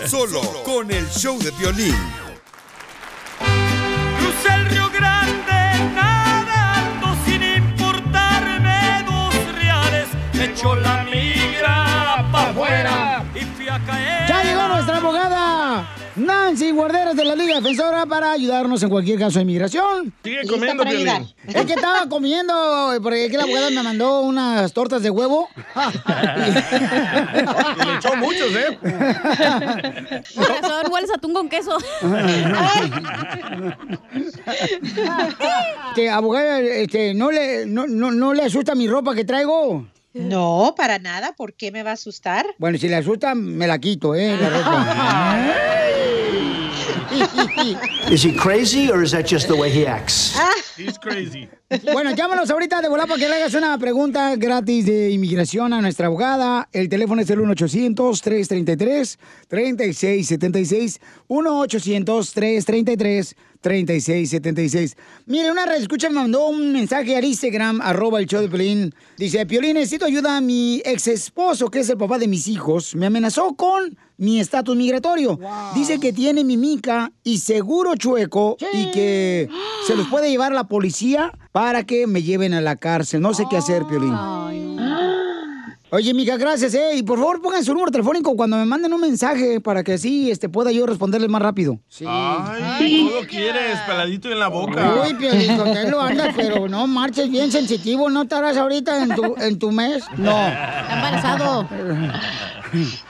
Solo con el show de violín. Crucé el Río Grande nadando sin importarme dos reales. Me echó la migra pa' afuera Nancy Guarderas de la Liga Defensora para ayudarnos en cualquier caso de inmigración. Sigue Lista comiendo, para Piolín. ayudar. Es que estaba comiendo, porque aquí la abogada me mandó unas tortas de huevo. Y le echó muchos, ¿eh? Por razón, hueles atún con queso. Este, abogada, este, ¿no le, no, no, no le asusta mi ropa que traigo? No, para nada. ¿Por qué me va a asustar? Bueno, si le asusta, me la quito, ¿eh? La ropa. Is he crazy or is that just the way he acts? He's crazy. Bueno, llámanos ahorita de volar para que le hagas una pregunta gratis de inmigración a nuestra abogada. El teléfono es el 1-800-333-3676. 1-800-333-3676. Mire, una escucha me mandó un mensaje al Instagram, arroba el show de Piolín. Dice, Piolín, necesito ayuda a mi ex esposo, que es el papá de mis hijos. Me amenazó con mi estatus migratorio. Dice que tiene mi mica y seguro chueco y que se los puede llevar a la policía para que me lleven a la cárcel. No sé qué hacer, Piolín. Oye, mica, gracias, ¿eh? Y por favor pongan su número telefónico cuando me manden un mensaje para que así este, pueda yo responderles más rápido. Sí. Ay, todo quieres, peladito en la boca. Uy, Piolín, lo andas, pero no marches bien sensitivo. ¿No estarás ahorita en tu, en tu mes? No. Está embarazado.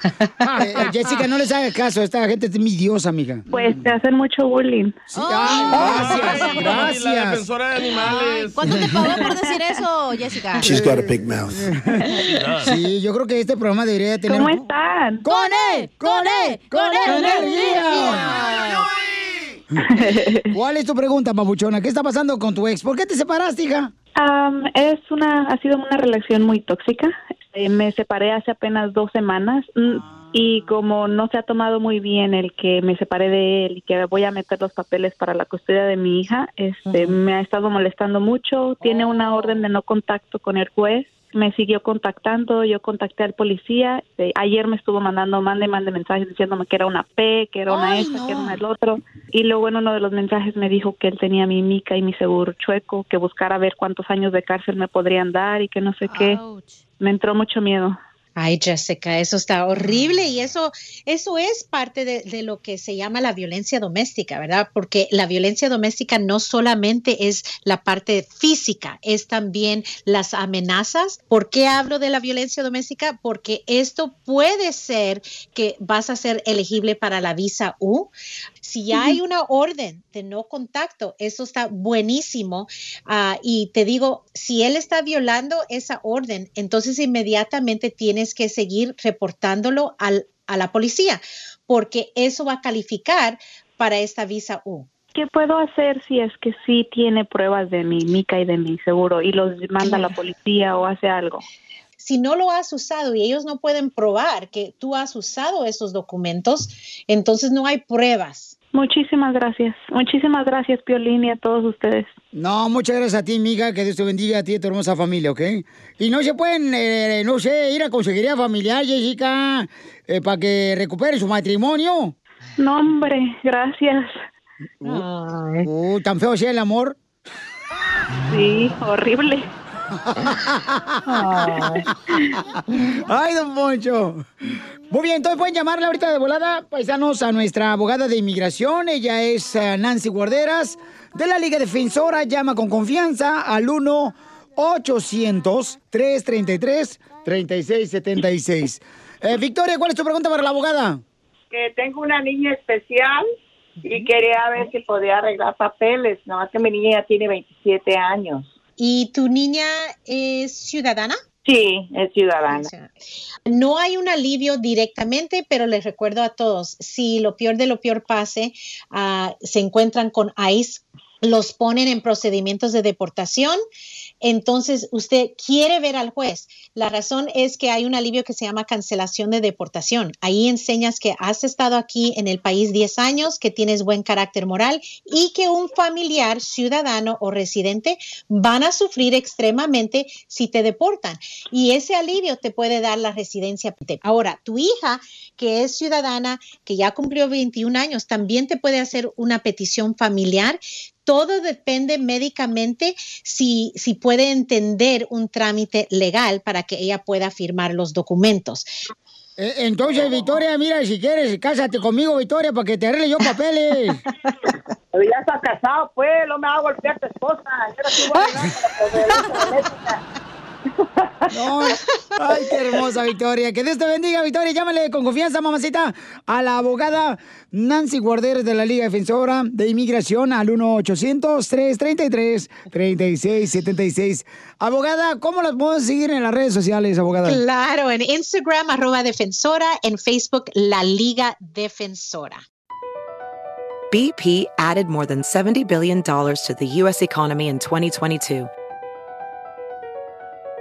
Eh, Jessica, no les hagas caso. Esta gente es mi diosa, amiga. Pues te hacen mucho bullying. Sí, ay, gracias, Ay, gracias. La defensora de animales. ¿Cuánto te pagó por decir eso, Jessica? She's got a big mouth. Sí, yo creo que este programa debería tener... ¿Cómo están? ¡Con él! ¡Con él! ¡Con él! energía! ¿Cuál es tu pregunta, papuchona? ¿Qué está pasando con tu ex? ¿Por qué te separaste, hija? Am, es una, ha sido una relación muy tóxica. Eh, me separé hace apenas dos semanas mm, y como no se ha tomado muy bien el que me separé de él y que voy a meter los papeles para la custodia de mi hija, este, me ha estado molestando mucho. Tiene una orden de no contacto con el juez. Me siguió contactando, yo contacté al policía. Este, ayer me estuvo mandando, mande, mande mensajes diciéndome que era una P, que era una esta, que era una el otro. Y luego en uno de los mensajes me dijo que él tenía mi mica y mi seguro chueco, que buscara ver cuántos años de cárcel me podrían dar y que no sé qué. Me entró mucho miedo. Ay, Jessica, eso está horrible y eso, eso es parte de, de lo que se llama la violencia doméstica, ¿verdad? Porque la violencia doméstica no solamente es la parte física, es también las amenazas. ¿Por qué hablo de la violencia doméstica? Porque esto puede ser que vas a ser elegible para la visa U. Si ya hay una orden de no contacto, eso está buenísimo. Ah, y te digo, si él está violando esa orden, entonces inmediatamente tienes que seguir reportándolo al- a la policía, porque eso va a calificar para esta visa U. ¿Qué puedo hacer si es que sí tiene pruebas de mi mica y de mi seguro y los manda a la policía o hace algo? Si no lo has usado y ellos no pueden probar que tú has usado esos documentos, entonces no hay pruebas. Muchísimas gracias. Muchísimas gracias, Piolín, y a todos ustedes. No, muchas gracias a ti, amiga. Que Dios te bendiga a ti y a tu hermosa familia, ¿ok? Y no se pueden, eh, no sé, ir a consejería familiar, Jessica, eh, para que recupere su matrimonio. No, hombre, gracias. Uh, tan feo sea el amor. Sí, horrible. Ay, don Poncho. Muy bien, entonces pueden llamarle ahorita de volada, paisanos, a nuestra abogada de inmigración. Ella es eh, Nancy Guarderas, de la Liga Defensora. Llama con confianza al 1-800-333-3676. Eh, Victoria, ¿cuál es tu pregunta para la abogada? que tengo una niña especial y quería ver si podía arreglar papeles. Nada más que mi niña tiene 27 años. ¿Y tu niña es ciudadana? Sí, es ciudadana. No hay un alivio directamente, pero les recuerdo a todos, si lo peor de lo peor pase, ah, se encuentran con ICE, los ponen en procedimientos de deportación. Entonces, usted quiere ver al juez. La razón es que hay un alivio que se llama cancelación de deportación. Ahí enseñas que has estado aquí en el país 10 años, que tienes buen carácter moral y que un familiar, ciudadano o residente van a sufrir extremadamente si te deportan. Y ese alivio te puede dar la residencia. Ahora, tu hija, que es ciudadana, que ya cumplió 21 años, también te puede hacer una petición familiar todo depende médicamente si, si puede entender un trámite legal para que ella pueda firmar los documentos. Eh, Entonces, Victoria, mira, si quieres, cásate conmigo, Victoria, para que te arregle yo papeles. Pero ya estás casado, pues, no me hago golpear a tu esposa. Yo no No. Ay, qué hermosa Victoria. Que Dios te bendiga, Victoria. Llámale con confianza, mamacita, a la abogada Nancy Guarderos de la Liga Defensora de Inmigración al 1-800-333-3676. Abogada, ¿cómo las podemos seguir en las redes sociales, abogada? Claro, en Instagram, arroba defensora, en Facebook, la Liga Defensora. BP added more than $70 billion to the U.S. economy in 2022.